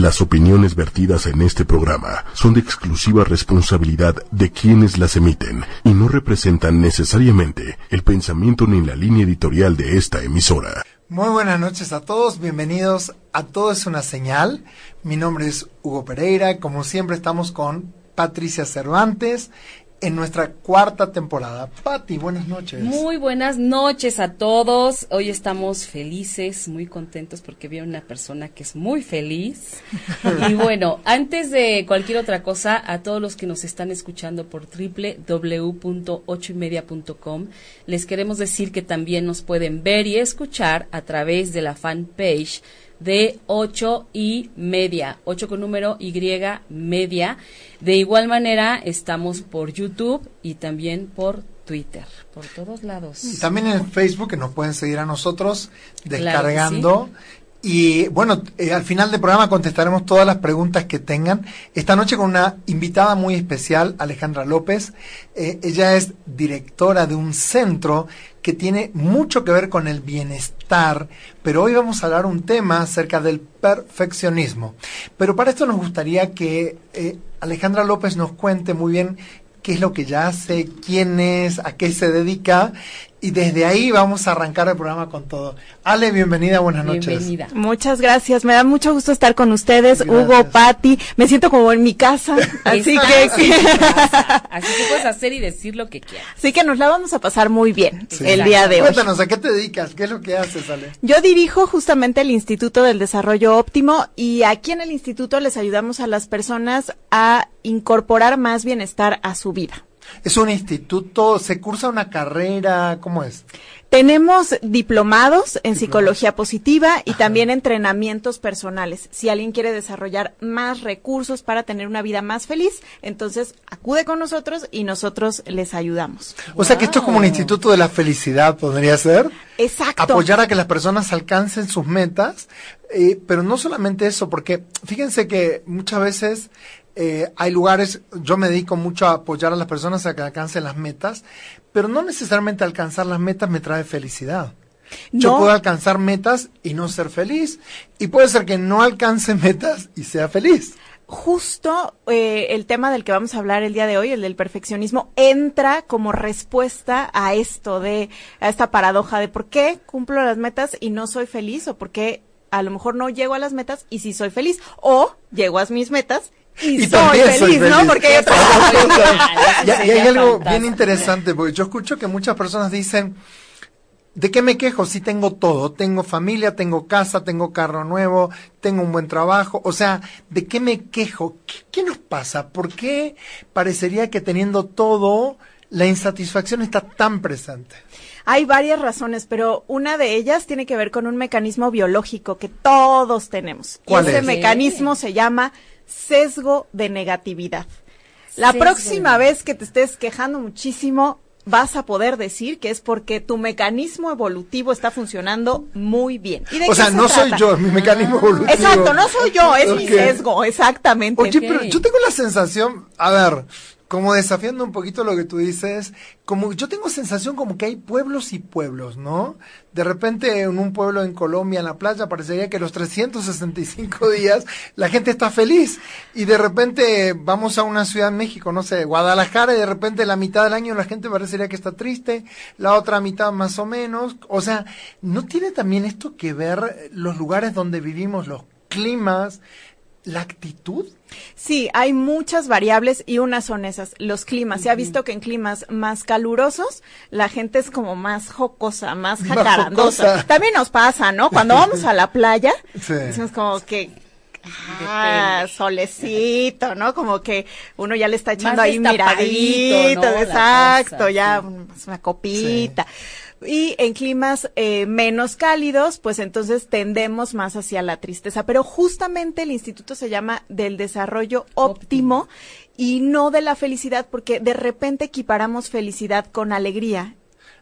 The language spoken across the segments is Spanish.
Las opiniones vertidas en este programa son de exclusiva responsabilidad de quienes las emiten y no representan necesariamente el pensamiento ni la línea editorial de esta emisora. Muy buenas noches a todos, bienvenidos a Todo es una señal. Mi nombre es Hugo Pereira, como siempre estamos con Patricia Cervantes en nuestra cuarta temporada. Patti, buenas noches. Muy buenas noches a todos. Hoy estamos felices, muy contentos porque vi a una persona que es muy feliz. y bueno, antes de cualquier otra cosa, a todos los que nos están escuchando por www.ochoymedia.com, les queremos decir que también nos pueden ver y escuchar a través de la fanpage de 8 y media, 8 con número Y media. De igual manera, estamos por YouTube y también por Twitter, por todos lados. Y también en Facebook, que nos pueden seguir a nosotros descargando. Y bueno, eh, al final del programa contestaremos todas las preguntas que tengan. Esta noche con una invitada muy especial, Alejandra López. Eh, ella es directora de un centro que tiene mucho que ver con el bienestar, pero hoy vamos a hablar un tema acerca del perfeccionismo. Pero para esto nos gustaría que eh, Alejandra López nos cuente muy bien qué es lo que ya hace, quién es, a qué se dedica y desde ahí vamos a arrancar el programa con todo. Ale, bienvenida, buenas noches. Bienvenida. Muchas gracias, me da mucho gusto estar con ustedes, Hugo, Patti, me siento como en mi casa, así que... así que puedes hacer y decir lo que quieras. Así que nos la vamos a pasar muy bien el día de hoy. Cuéntanos, ¿a qué te dedicas? ¿Qué es lo que haces, Ale? Yo dirijo justamente el Instituto del Desarrollo Óptimo y aquí en el instituto les ayudamos a las personas a incorporar más bienestar a su vida. ¿Es un instituto? ¿Se cursa una carrera? ¿Cómo es? Tenemos diplomados en psicología positiva y también entrenamientos personales. Si alguien quiere desarrollar más recursos para tener una vida más feliz, entonces acude con nosotros y nosotros les ayudamos. O sea que esto es como un instituto de la felicidad, podría ser. Exacto. Apoyar a que las personas alcancen sus metas, eh, pero no solamente eso, porque fíjense que muchas veces eh, hay lugares, yo me dedico mucho a apoyar a las personas a que alcancen las metas, pero no necesariamente alcanzar las metas me trae felicidad. Yo puedo alcanzar metas y no ser feliz, y puede ser que no alcance metas y sea feliz. Justo eh, el tema del que vamos a hablar el día de hoy, el del perfeccionismo, entra como respuesta a esto de, a esta paradoja de por qué cumplo las metas y no soy feliz, o por qué a lo mejor no llego a las metas y sí soy feliz, o llego a mis metas y, soy, feliz, ¿no? Porque y, hay algo bien interesante, porque yo escucho que muchas personas dicen, ¿de qué me quejo? Si tengo todo, tengo familia, tengo casa, tengo carro nuevo, tengo un buen trabajo, o sea, ¿de qué me quejo? ¿Qué, nos pasa? ¿Por qué parecería que teniendo todo, la insatisfacción está tan presente? Hay varias razones, pero una de ellas tiene que ver con un mecanismo biológico que todos tenemos. ¿Cuál y ese mecanismo se llama sesgo de negatividad. La próxima vez que te estés quejando muchísimo, vas a poder decir que es porque tu mecanismo evolutivo está funcionando muy bien. o sea, no soy yo, mi mecanismo evolutivo. Exacto, no soy yo, es mi sesgo, exactamente. Oye, pero yo tengo la sensación, a ver, como desafiando un poquito lo que tú dices, como yo tengo sensación como que hay pueblos y pueblos, ¿no? De repente en un pueblo en Colombia, en la playa, parecería que los 365 días la gente está feliz. Y de repente vamos a una ciudad en México, no sé, Guadalajara, y de repente la mitad del año la gente parecería que está triste, la otra mitad más o menos. O sea, ¿no tiene también esto que ver los lugares donde vivimos, los climas, la actitud? Sí, hay muchas variables y unas son esas, los climas. Se ha visto que en climas más calurosos la gente es como más jocosa, más jacarandosa. También nos pasa, ¿no? Cuando vamos a la playa, decimos como que Ah, solecito, ¿no? Como que uno ya le está echando ahí miradito, exacto, ya una copita. Y en climas eh, menos cálidos, pues entonces tendemos más hacia la tristeza. Pero justamente el instituto se llama del desarrollo óptimo, y no de la felicidad, porque de repente equiparamos felicidad con alegría.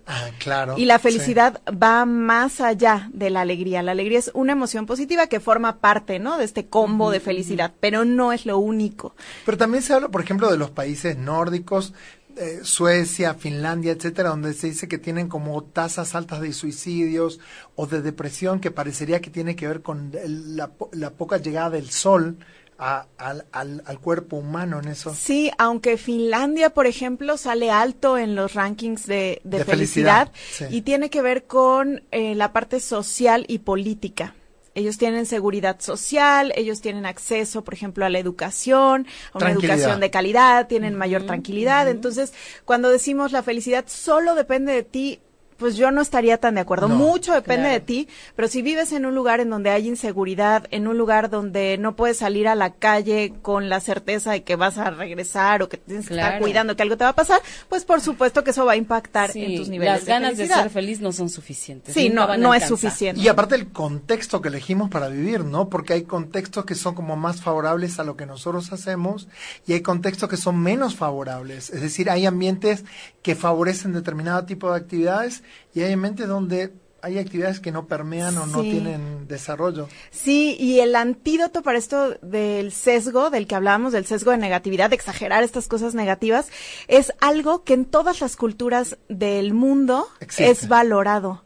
Ah, claro. Y la felicidad va más allá de la alegría. La alegría es una emoción positiva que forma parte, ¿no? De este combo de felicidad, pero no es lo único. Pero también se habla, por ejemplo, de los países nórdicos eh, Suecia, Finlandia, etcétera, donde se dice que tienen como tasas altas de suicidios o de depresión que parecería que tiene que ver con la, poca llegada del sol al, al, cuerpo humano en eso. Sí, aunque Finlandia, por ejemplo, sale alto en los rankings de, felicidad, y tiene que ver con eh, la parte social y política. Ellos tienen seguridad social, ellos tienen acceso, por ejemplo, a la educación, a una educación de calidad, tienen mayor tranquilidad. Entonces, cuando decimos la felicidad solo depende de ti, pues yo no estaría tan de acuerdo. Mucho depende de ti, pero si vives en un lugar en donde hay inseguridad, en un lugar donde no puedes salir a la calle con la certeza de que vas a regresar o que tienes que estar cuidando que algo te va a pasar, pues por supuesto que eso va a impactar en tus niveles. Las ganas de, ser feliz no son suficientes. Sí, no, no es suficiente. Y aparte el contexto que elegimos para vivir, ¿no? Porque hay contextos que son como más favorables a lo que nosotros hacemos y hay contextos que son menos favorables. Es decir, hay ambientes que favorecen determinado tipo de actividades y hay ambientes donde hay actividades que no permean o no tienen desarrollo. Sí, y el antídoto para esto del sesgo, del que hablábamos, del sesgo de negatividad, de exagerar estas cosas negativas, es algo que en todas las culturas del mundo es valorado.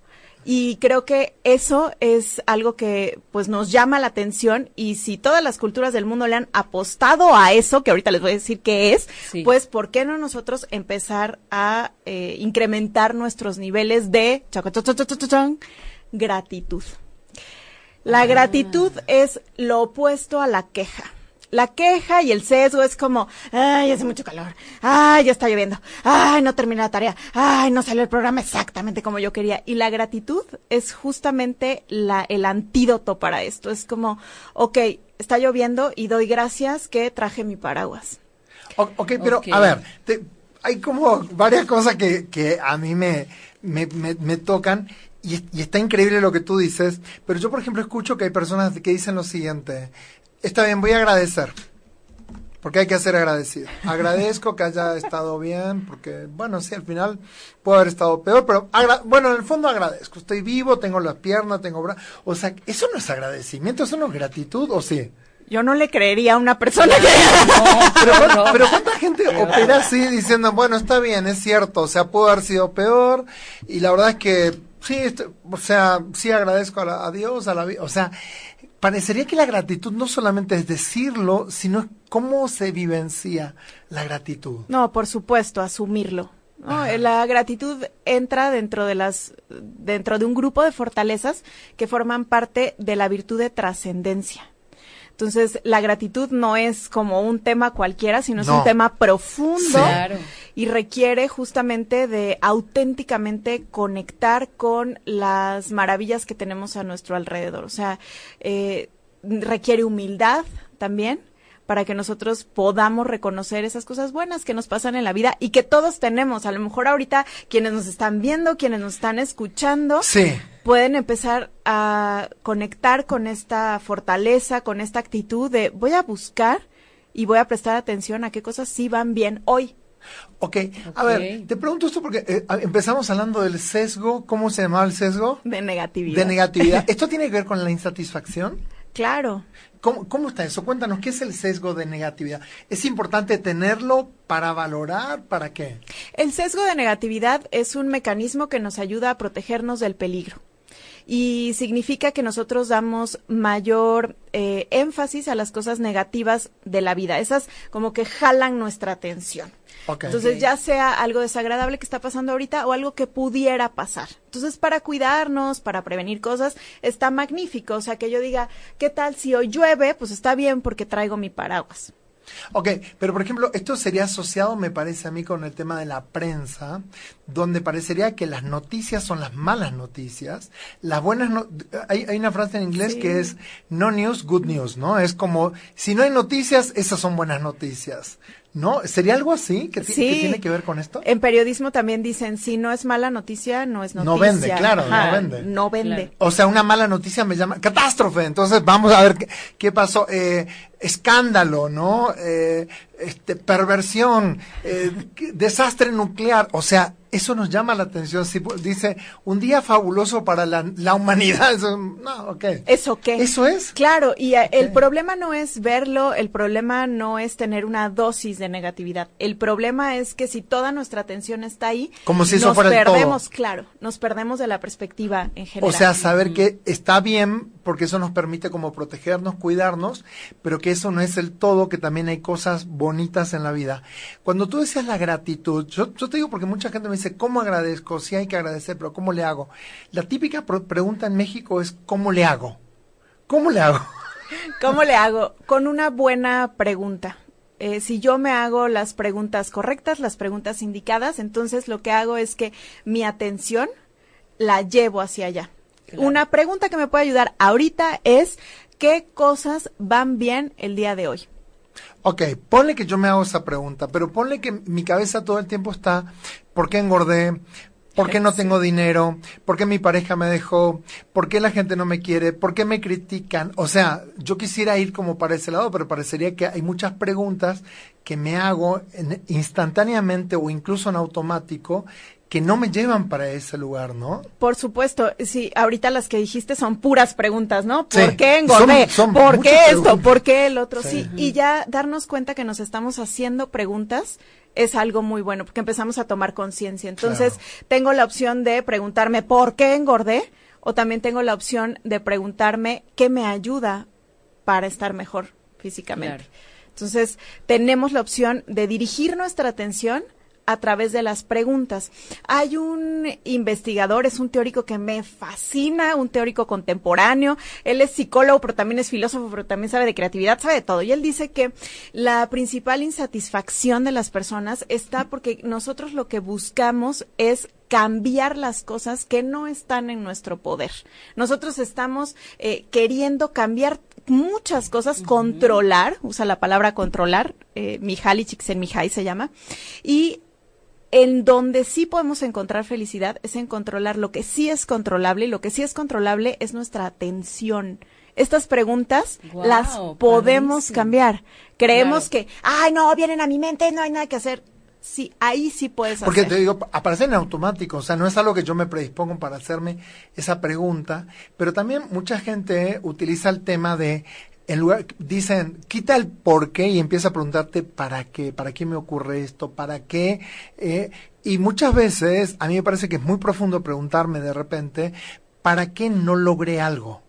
Y creo que eso es algo que pues nos llama la atención y si todas las culturas del mundo le han apostado a eso, que ahorita les voy a decir qué es, pues ¿por qué no nosotros empezar a eh, incrementar nuestros niveles de gratitud? La ah. gratitud es lo opuesto a la queja la queja y el sesgo es como, ay, hace mucho calor, ay, ya está lloviendo, ay, no terminé la tarea, ay, no salió el programa exactamente como yo quería. Y la gratitud es justamente la, el antídoto para esto. Es como, ok, está lloviendo y doy gracias que traje mi paraguas. ok, pero a ver, hay como varias cosas que, que a mí me, me, me, tocan. Y, y, está increíble lo que tú dices, pero yo, por ejemplo, escucho que hay personas que dicen lo siguiente, Está bien, voy a agradecer. Porque hay que ser agradecido. Agradezco que haya estado bien, porque, bueno, sí, al final puede haber estado peor, pero, bueno, en el fondo agradezco. Estoy vivo, tengo las piernas, tengo brazos. O sea, ¿eso no es agradecimiento? ¿Eso no es gratitud? ¿O sí? Yo no le creería a una persona que... pero, pero, ¿cuánta gente opera así diciendo, bueno, está bien, es cierto, o sea, pudo haber sido peor, y la verdad es que sí, o sea, sí agradezco a, a Dios, a la vida, o sea, parecería que la gratitud no solamente es decirlo, sino cómo se vivencia la gratitud. No, por supuesto, asumirlo. La gratitud entra dentro de las dentro de un grupo de fortalezas que forman parte de la virtud de trascendencia. Entonces, la gratitud no es como un tema cualquiera, sino es un tema profundo y requiere justamente de auténticamente conectar con las maravillas que tenemos a nuestro alrededor. O sea, eh, requiere humildad también para que nosotros podamos reconocer esas cosas buenas que nos pasan en la vida y que todos tenemos. A lo mejor ahorita quienes nos están viendo, quienes nos están escuchando, pueden empezar a conectar con esta fortaleza, con esta actitud de voy a buscar y voy a prestar atención a qué cosas sí van bien hoy. Ok, a ver, te pregunto esto porque eh, empezamos hablando del sesgo, ¿cómo se llamaba el sesgo? De negatividad. De negatividad. ¿Esto tiene que ver con la insatisfacción? Claro. ¿Cómo, está eso? Cuéntanos, ¿qué es el sesgo de negatividad? ¿Es importante tenerlo para valorar? ¿Para qué? El sesgo de negatividad es un mecanismo que nos ayuda a protegernos del peligro y significa que nosotros damos mayor eh, énfasis a las cosas negativas de la vida. Esas como que jalan nuestra atención. Entonces, ya sea algo desagradable que está pasando ahorita o algo que pudiera pasar. Entonces, para cuidarnos, para prevenir cosas, está magnífico. O sea, que yo diga, ¿qué tal si hoy llueve? Pues está bien porque traigo mi paraguas. Ok, pero por ejemplo, esto sería asociado, me parece a mí, con el tema de la prensa, donde parecería que las noticias son las malas noticias, las buenas no hay, hay, una frase en inglés que es no news, good news, ¿no? Es como, si no hay noticias, esas son buenas noticias. ¿No? ¿Sería algo así que, tiene que ver con esto? En periodismo también dicen, si no es mala noticia, no es noticia. No vende, claro, no vende. No vende. O sea, una mala noticia me llama catástrofe. Entonces, vamos a ver qué, pasó. Eh, escándalo, ¿no? Eh, este, perversión, eh, desastre nuclear. O sea, eso nos llama la atención. Si dice un día fabuloso para la, humanidad, eso, no, okay. ¿Eso qué? Eso es. Claro, y eh, el problema no es verlo, el problema no es tener una dosis de negatividad. El problema es que si toda nuestra atención está ahí, como si eso nos fuera perdemos, claro, nos perdemos de la perspectiva en general. O sea, saber que está bien, porque eso nos permite como protegernos, cuidarnos, pero que eso no es el todo, que también hay cosas bonitas en la vida. Cuando tú decías la gratitud, yo, te digo porque mucha gente me dice, ¿cómo agradezco? Sí hay que agradecer, pero ¿cómo le hago? La típica pregunta en México es, ¿cómo le hago? ¿Cómo le hago? ¿Cómo le hago? Con una buena pregunta. Eh, si yo me hago las preguntas correctas, las preguntas indicadas, entonces lo que hago es que mi atención la llevo hacia allá. Una pregunta que me puede ayudar ahorita es, ¿qué cosas van bien el día de hoy? Ok, ponle que yo me hago esa pregunta, pero ponle que mi cabeza todo el tiempo está, ¿por qué engordé? ¿Por qué no tengo dinero? ¿Por qué mi pareja me dejó? ¿Por qué la gente no me quiere? ¿Por qué me critican? O sea, yo quisiera ir como para ese lado, pero parecería que hay muchas preguntas que me hago instantáneamente o incluso en automático que no me llevan para ese lugar, ¿no? Por supuesto, sí, ahorita las que dijiste son puras preguntas, ¿no? ¿Por qué engordé? ¿Por qué esto? ¿Por qué el otro? Sí. y ya darnos cuenta que nos estamos haciendo preguntas es algo muy bueno, porque empezamos a tomar conciencia. Entonces, tengo la opción de preguntarme ¿por qué engordé? O también tengo la opción de preguntarme ¿qué me ayuda para estar mejor físicamente? Entonces, tenemos la opción de dirigir nuestra atención a través de las preguntas. Hay un investigador, es un teórico que me fascina, un teórico contemporáneo. Él es psicólogo, pero también es filósofo, pero también sabe de creatividad, sabe de todo. Y él dice que la principal insatisfacción de las personas está porque nosotros lo que buscamos es cambiar las cosas que no están en nuestro poder. Nosotros estamos eh, queriendo cambiar muchas cosas, controlar, usa la palabra controlar, eh, Mihaly Csikszentmihalyi se llama, y en donde sí podemos encontrar felicidad es en controlar lo que sí es controlable y lo que sí es controlable es nuestra atención. Estas preguntas las podemos cambiar. Creemos que, ay, no, vienen a mi mente, no hay nada que hacer. Sí, ahí sí puedes Porque te digo, aparecen en automático, o sea, no es algo que yo me predispongo para hacerme esa pregunta, pero también mucha gente utiliza el tema de en lugar, dicen, quita el por qué y empieza a preguntarte para qué, para qué me ocurre esto, para qué. Eh, y muchas veces, a mí me parece que es muy profundo preguntarme de repente, ¿para qué no logré algo?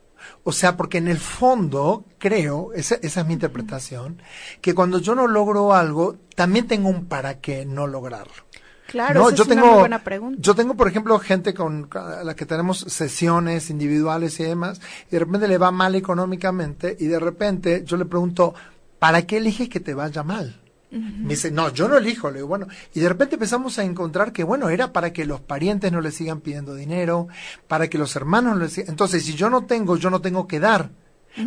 O sea, porque en el fondo creo, esa, esa es mi interpretación, que cuando yo no logro algo, también tengo un para qué no lograrlo. Claro, yo es tengo, una buena pregunta. Yo tengo, por ejemplo, gente con la que tenemos sesiones individuales y demás, y de repente le va mal económicamente, y de repente yo le pregunto, ¿para qué eliges que te vaya mal? Me dice, no, yo no elijo. Le digo, bueno, y de repente empezamos a encontrar que, bueno, era para que los parientes no le sigan pidiendo dinero, para que los hermanos no le sigan. Entonces, si yo no tengo, yo no tengo que dar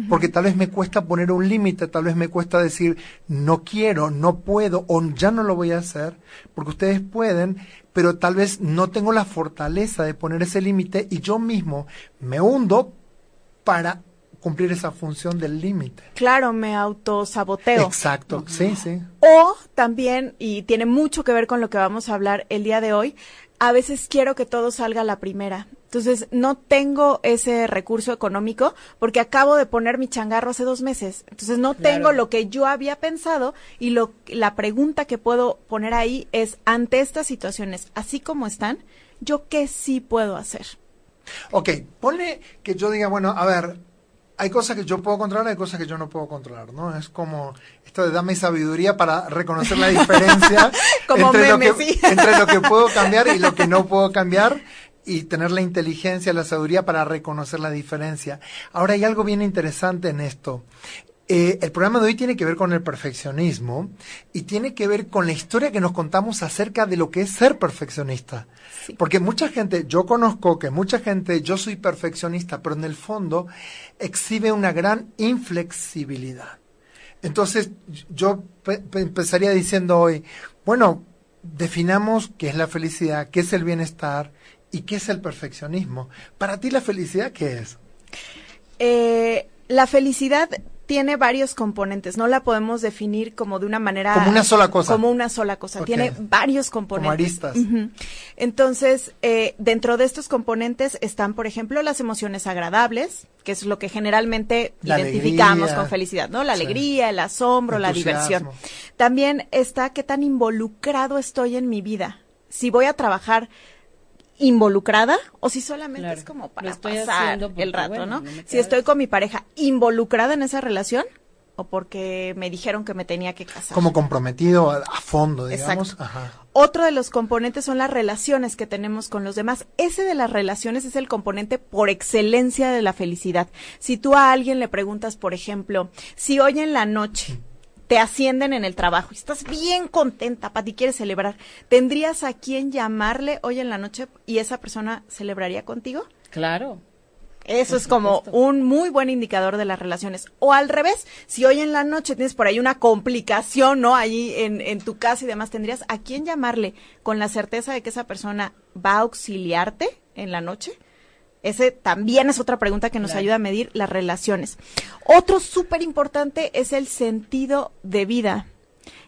porque tal vez me cuesta poner un límite, tal vez me cuesta decir no quiero, no puedo o ya no lo voy a hacer, porque ustedes pueden, pero tal vez no tengo la fortaleza de poner ese límite y yo mismo me hundo para cumplir esa función del límite. Claro, me autosaboteo. Exacto, sí, sí. O también, y tiene mucho que ver con lo que vamos a hablar el día de hoy, a veces quiero que todo salga a la primera. Entonces, no tengo ese recurso económico porque acabo de poner mi changarro hace dos meses. Entonces, no tengo lo que yo había pensado y lo, la pregunta que puedo poner ahí es, ante estas situaciones, así como están, ¿yo qué sí puedo hacer? Ok, ponle que yo diga, bueno, a ver, hay cosas que yo puedo controlar, hay cosas que yo no puedo controlar, ¿no? Es como esto de dame sabiduría para reconocer la diferencia entre, lo que, entre lo que puedo cambiar y lo que no puedo cambiar y tener la inteligencia, la sabiduría para reconocer la diferencia. Ahora hay algo bien interesante en esto. Eh, el programa de hoy tiene que ver con el perfeccionismo y tiene que ver con la historia que nos contamos acerca de lo que es ser perfeccionista. Porque mucha gente, yo conozco que mucha gente, yo soy perfeccionista, pero en el fondo exhibe una gran inflexibilidad. Entonces, yo empezaría diciendo hoy, bueno, definamos qué es la felicidad, qué es el bienestar ¿Y qué es el perfeccionismo? Para ti la felicidad, ¿qué es? Eh, la felicidad tiene varios componentes, no la podemos definir como de una manera... Como una sola cosa. Como una sola cosa, tiene varios componentes. Como aristas. Entonces, eh, dentro de estos componentes están, por ejemplo, las emociones agradables, que es lo que generalmente identificamos con felicidad, ¿no? La alegría, el asombro, la diversión. También está qué tan involucrado estoy en mi vida. Si voy a trabajar involucrada o si solamente es como para pasar el rato, ¿no? si estoy con mi pareja involucrada en esa relación o porque me dijeron que me tenía que casar. Como comprometido a, fondo, digamos. Otro de los componentes son las relaciones que tenemos con los demás. Ese de las relaciones es el componente por excelencia de la felicidad. Si tú a alguien le preguntas, por ejemplo, si hoy en la noche te ascienden en el trabajo y estás bien contenta, ti quieres celebrar, ¿tendrías a quién llamarle hoy en la noche y esa persona celebraría contigo? Claro. Eso es como un muy buen indicador de las relaciones. O al revés, si hoy en la noche tienes por ahí una complicación, ¿no? Allí en, en tu casa y demás, ¿tendrías a quién llamarle con la certeza de que esa persona va a auxiliarte en la noche? Ese también es otra pregunta que nos ayuda a medir las relaciones. Otro súper importante es el sentido de vida.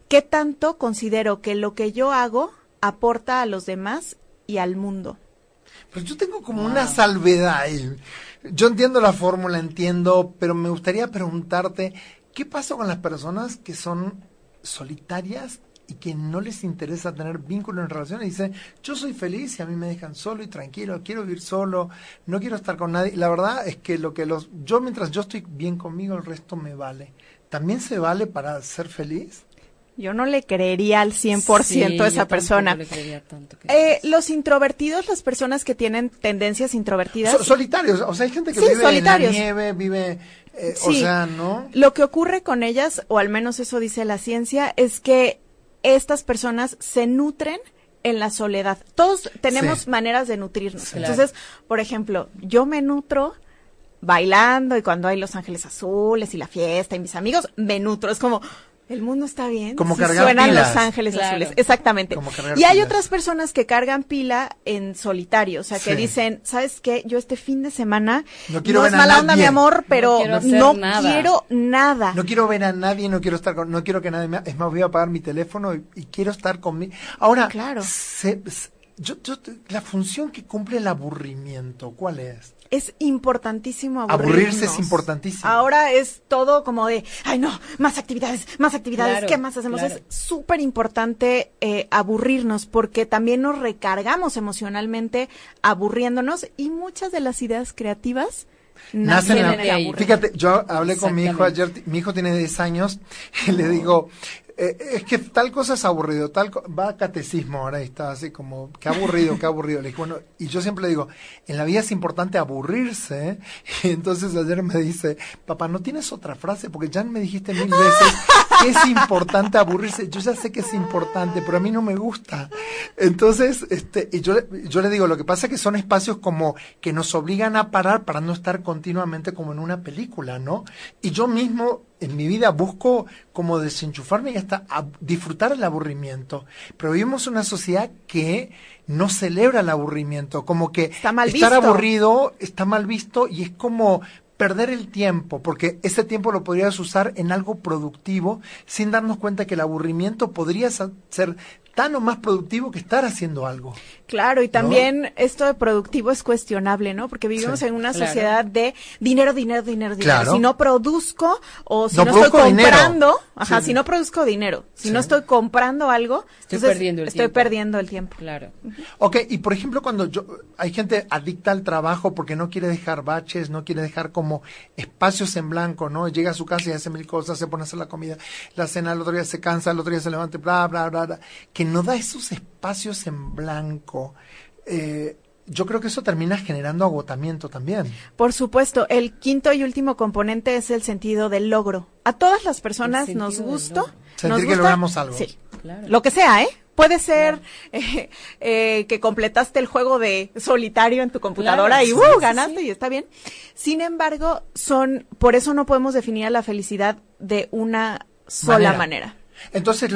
¿Qué tanto considero que lo que yo hago aporta a los demás y al mundo? Pues yo tengo como una salvedad ahí. Yo entiendo la fórmula, entiendo, pero me gustaría preguntarte, ¿qué pasa con las personas que son solitarias y que no les interesa tener vínculo en relaciones. Dicen, yo soy feliz y a mí me dejan solo y tranquilo, quiero vivir solo, no quiero estar con nadie. La verdad es que lo que los, yo mientras yo estoy bien conmigo, el resto me vale. ¿También se vale para ser feliz? Yo no le creería al 100% a esa persona. eh, los introvertidos, las personas que tienen tendencias introvertidas. solitarios, o sea, hay gente que vive en la nieve, vive, eh, o sea, ¿no? Lo que ocurre con ellas, o al menos eso dice la ciencia, es que estas personas se nutren en la soledad. Todos tenemos maneras de nutrirnos. Entonces, por ejemplo, yo me nutro bailando y cuando hay Los Ángeles Azules y la fiesta y mis amigos, me nutro. Es como, el mundo está bien. Como si suenan los ángeles azules. Exactamente. y hay otras personas que cargan pila en solitario. O sea, que dicen, ¿sabes qué? Yo este fin de semana no, quiero es mala onda, mi amor, pero no, quiero, nada. No quiero ver a nadie, no quiero estar con, no quiero que nadie me, es más, voy a apagar mi teléfono y, quiero estar conmigo. Ahora, claro. yo, la función que cumple el aburrimiento, ¿cuál es? Es importantísimo aburrirse. es importantísimo. Ahora es todo como de, ay no, más actividades, más actividades, ¿qué más hacemos? Es súper importante eh, aburrirnos porque también nos recargamos emocionalmente aburriéndonos y muchas de las ideas creativas nacen, en Fíjate, yo hablé con mi hijo ayer, mi hijo tiene 10 años, y le digo, eh, es que tal cosa es aburrido, tal va a catecismo ahora y está así como, qué aburrido, qué aburrido. Le dije, bueno, y yo siempre le digo, en la vida es importante aburrirse. Y entonces ayer me dice, papá, ¿no tienes otra frase? Porque ya me dijiste mil veces que es importante aburrirse. Yo ya sé que es importante, pero a mí no me gusta. Entonces, este, y yo, yo le digo, lo que pasa es que son espacios como que nos obligan a parar para no estar continuamente como en una película, ¿no? Y yo mismo en mi vida busco como desenchufarme y hasta disfrutar el aburrimiento. Pero vivimos una sociedad que no celebra el aburrimiento, como que estar aburrido está mal visto y es como perder el tiempo, porque ese tiempo lo podrías usar en algo productivo sin darnos cuenta que el aburrimiento podría ser tan o más productivo que estar haciendo algo. Claro, y también esto de productivo es cuestionable, ¿no? Porque vivimos en una sociedad de dinero, dinero, dinero, dinero. Si no produzco o si no, estoy comprando, ajá, si no produzco dinero, si no estoy comprando algo, estoy perdiendo el estoy tiempo. perdiendo el tiempo. Claro. Ok, y por ejemplo, cuando yo hay gente adicta al trabajo porque no quiere dejar baches, no quiere dejar como espacios en blanco, ¿no? Llega a su casa y hace mil cosas, se pone a hacer la comida, la cena, el otro día se cansa, el otro día se levanta, bla, bla, bla, bla que no da esos espacios en blanco. Eh, yo creo que eso termina generando agotamiento también. Por supuesto, el quinto y último componente es el sentido del logro. A todas las personas nos gusta sentir que logramos algo. Sí, lo que sea, ¿eh? Puede ser eh, eh, que completaste el juego de solitario en tu computadora y uh, ganaste y está bien. Sin embargo, son por eso no podemos definir la felicidad de una sola manera. Entonces,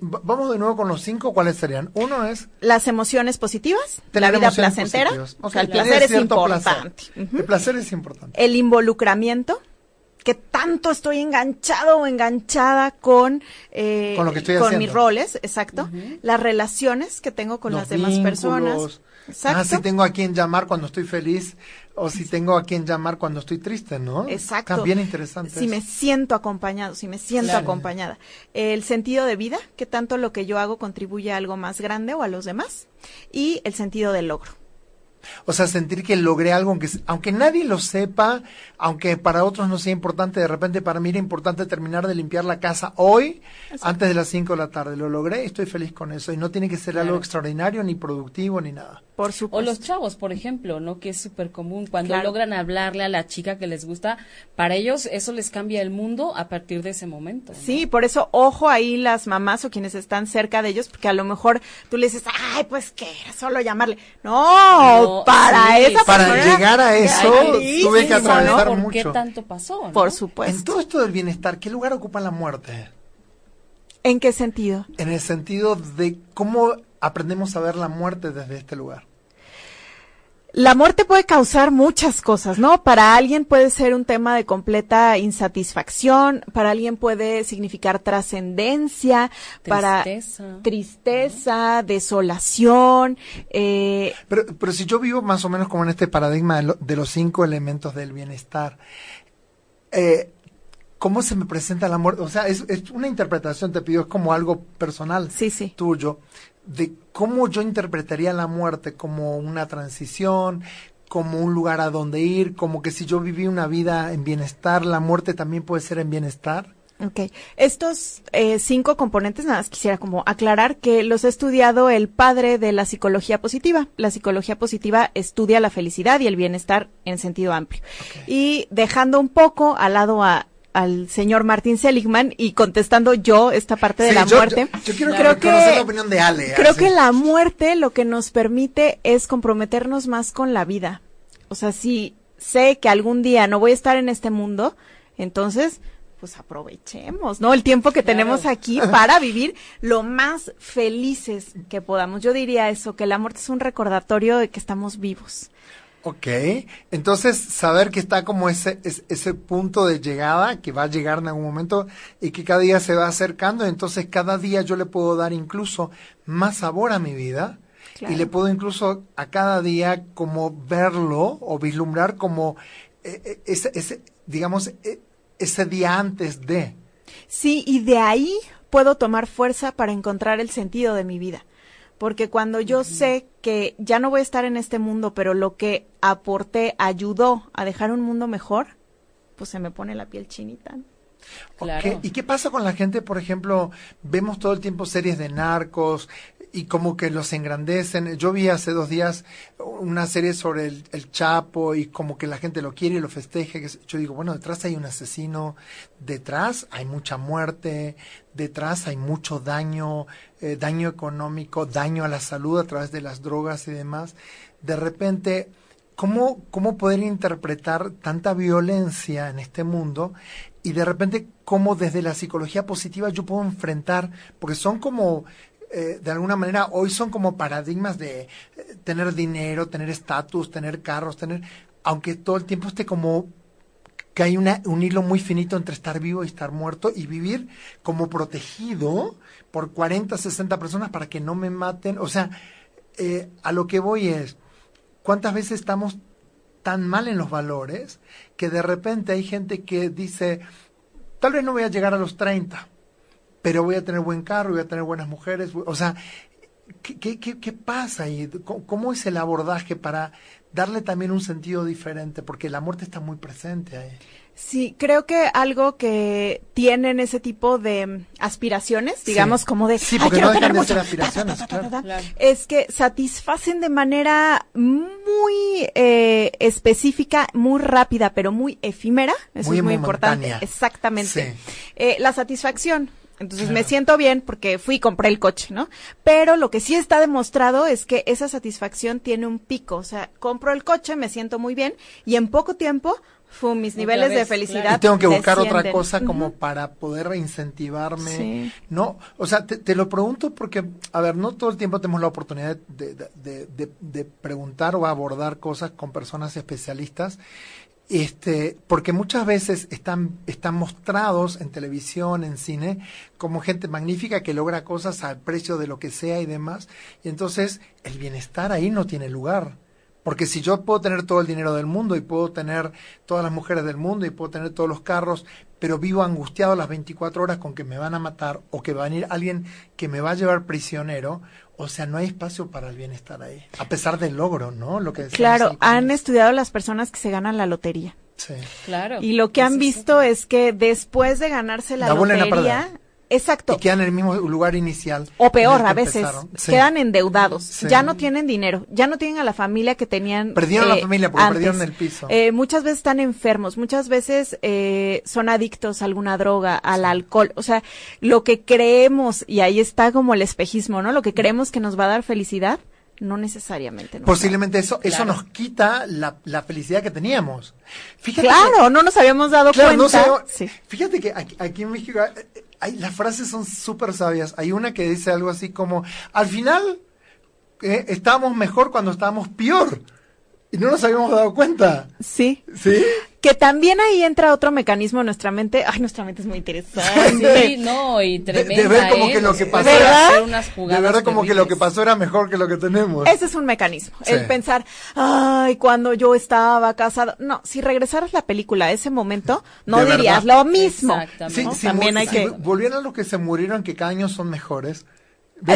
vamos de nuevo con los cinco, ¿cuáles serían? Uno es... Las emociones positivas, la vida placentera, o sea, el placer es importante. El placer es importante. El involucramiento, que tanto estoy enganchado o enganchada con, eh, con, lo que estoy con mis roles, exacto, las relaciones que tengo con las demás personas. Exacto. Ah, si tengo a quien llamar cuando estoy feliz o si tengo a quien llamar cuando estoy triste, ¿no? Exacto. También interesante. Si me siento acompañado, si me siento acompañada. El sentido de vida, que tanto lo que yo hago contribuye a algo más grande o a los demás. Y el sentido del logro. O sea, sentir que logré algo, aunque, aunque nadie lo sepa, aunque para otros no sea importante, de repente para mí era importante terminar de limpiar la casa hoy, antes de las 5 de la tarde. Lo logré y estoy feliz con eso. Y no tiene que ser algo extraordinario, ni productivo, ni nada. Por supuesto. O los chavos, por ejemplo, ¿no? Que es súper común. Cuando logran hablarle a la chica que les gusta, para ellos eso les cambia el mundo a partir de ese momento. Sí, por eso ojo ahí las mamás o quienes están cerca de ellos, porque a lo mejor tú le dices, ay, pues que solo llamarle. no para eso. Para llegar a eso, tuve que atravesar ¿Por mucho. qué tanto pasó? Por supuesto. En todo esto del bienestar, ¿qué lugar ocupa la muerte? ¿En qué sentido? En el sentido de cómo aprendemos a ver la muerte desde este lugar. La muerte puede causar muchas cosas, ¿no? Para alguien puede ser un tema de completa insatisfacción, para alguien puede significar trascendencia, para tristeza, desolación. Eh, pero, pero si yo vivo más o menos como en este paradigma de, los cinco elementos del bienestar, eh, ¿cómo se me presenta la muerte? O sea, es, es, una interpretación, te pido, es como algo personal sí, sí. tuyo de cómo yo interpretaría la muerte como una transición, como un lugar a donde ir, como que si yo viví una vida en bienestar, la muerte también puede ser en bienestar. Ok, estos eh, cinco componentes, nada más quisiera como aclarar que los ha estudiado el padre de la psicología positiva. La psicología positiva estudia la felicidad y el bienestar en sentido amplio. Y dejando un poco al lado a al señor Martin Seligman y contestando yo esta parte de la muerte. Yo, quiero creo que, la opinión de Ale. Creo que la muerte lo que nos permite es comprometernos más con la vida. O sea, si sé que algún día no voy a estar en este mundo, entonces pues aprovechemos, ¿no? El tiempo que tenemos aquí para vivir lo más felices que podamos. Yo diría eso, que la muerte es un recordatorio de que estamos vivos. Ok, entonces saber que está como ese, ese, punto de llegada, que va a llegar en algún momento y que cada día se va acercando, entonces cada día yo le puedo dar incluso más sabor a mi vida y le puedo incluso a cada día como verlo o vislumbrar como eh, eh, ese, ese, digamos, eh, ese día antes de. Sí, y de ahí puedo tomar fuerza para encontrar el sentido de mi vida porque cuando yo sé que ya no voy a estar en este mundo, pero lo que aporté ayudó a dejar un mundo mejor, pues se me pone la piel chinita. ¿Y qué pasa con la gente, por ejemplo, vemos todo el tiempo series de narcos, y como que los engrandecen. Yo vi hace dos días una serie sobre el, Chapo y como que la gente lo quiere y lo festeje. Yo digo, bueno, detrás hay un asesino, detrás hay mucha muerte, detrás hay mucho daño, eh, daño económico, daño a la salud a través de las drogas y demás. De repente, ¿cómo, cómo poder interpretar tanta violencia en este mundo? Y de repente, cómo desde la psicología positiva yo puedo enfrentar, porque son como eh, de alguna manera hoy son como paradigmas de eh, tener dinero, tener estatus, tener carros, tener, aunque todo el tiempo esté como que hay una, un hilo muy finito entre estar vivo y estar muerto y vivir como protegido por 40, 60 personas para que no me maten. O sea, eh, a lo que voy es, ¿cuántas veces estamos tan mal en los valores que de repente hay gente que dice, tal vez no voy a llegar a los 30, pero voy a tener buen carro, voy a tener buenas mujeres, o sea, ¿qué, qué, qué, pasa ahí? ¿Cómo, es el abordaje para darle también un sentido diferente? Porque la muerte está muy presente ahí. Sí, creo que algo que tienen ese tipo de aspiraciones, digamos, como de sí, porque no dejan de ser aspiraciones, es que satisfacen de manera muy eh, específica, muy rápida, pero muy efímera. Eso es muy importante. Exactamente. Eh, la satisfacción entonces me siento bien porque fui y compré el coche, ¿no? Pero lo que sí está demostrado es que esa satisfacción tiene un pico. O sea, compro el coche, me siento muy bien y en poco tiempo mis niveles de felicidad. Y tengo que buscar otra cosa como para poder reincentivarme. No, o sea, te, lo pregunto porque, a ver, no todo el tiempo tenemos la oportunidad de, de, de preguntar o abordar cosas con personas especialistas este, porque muchas veces están, están mostrados en televisión, en cine, como gente magnífica que logra cosas al precio de lo que sea y demás. Y entonces el bienestar ahí no tiene lugar. Porque si yo puedo tener todo el dinero del mundo y puedo tener todas las mujeres del mundo y puedo tener todos los carros, pero vivo angustiado las 24 horas con que me van a matar o que va a venir alguien que me va a llevar prisionero, o sea, no hay espacio para el bienestar ahí, a pesar del logro, ¿no? Lo que claro, han estudiado las personas que se ganan la lotería. Sí. Claro. Y lo que han visto es que después de ganarse la, la lotería, Exacto. Y quedan en el mismo lugar inicial. O peor, a veces quedan endeudados. Ya no tienen dinero, ya no tienen a la familia que tenían. Perdieron la eh, familia porque perdieron el piso. Eh, muchas veces están enfermos, muchas veces eh, son adictos a alguna droga, al alcohol. O sea, lo que creemos, y ahí está como el espejismo, ¿no? Lo que creemos que nos va a dar felicidad, no necesamente. Posiblemente eso, eso nos quita la, la, felicidad que teníamos. Fíjate claro, no nos habíamos dado cuenta. Fíjate que aquí, en México hay, las frases son súper sabias. Hay una que dice algo así como, al final eh, estábamos mejor cuando estábamos peor. Y no nos habíamos dado cuenta. Sí. ¿Sí? Que también ahí entra otro mecanismo en nuestra mente. Ay, nuestra mente es muy interesante. Sí, no, y tremenda. De, ver como que lo que pasó era, de verdad como que lo que pasó era mejor que lo que tenemos. Ese es un mecanismo. El pensar, ay, cuando yo estaba casado. No, si regresaras la película a ese momento, no dirías lo mismo. Exactamente. Sí, también hay que. volvieran a los que se murieron, que cada año son mejores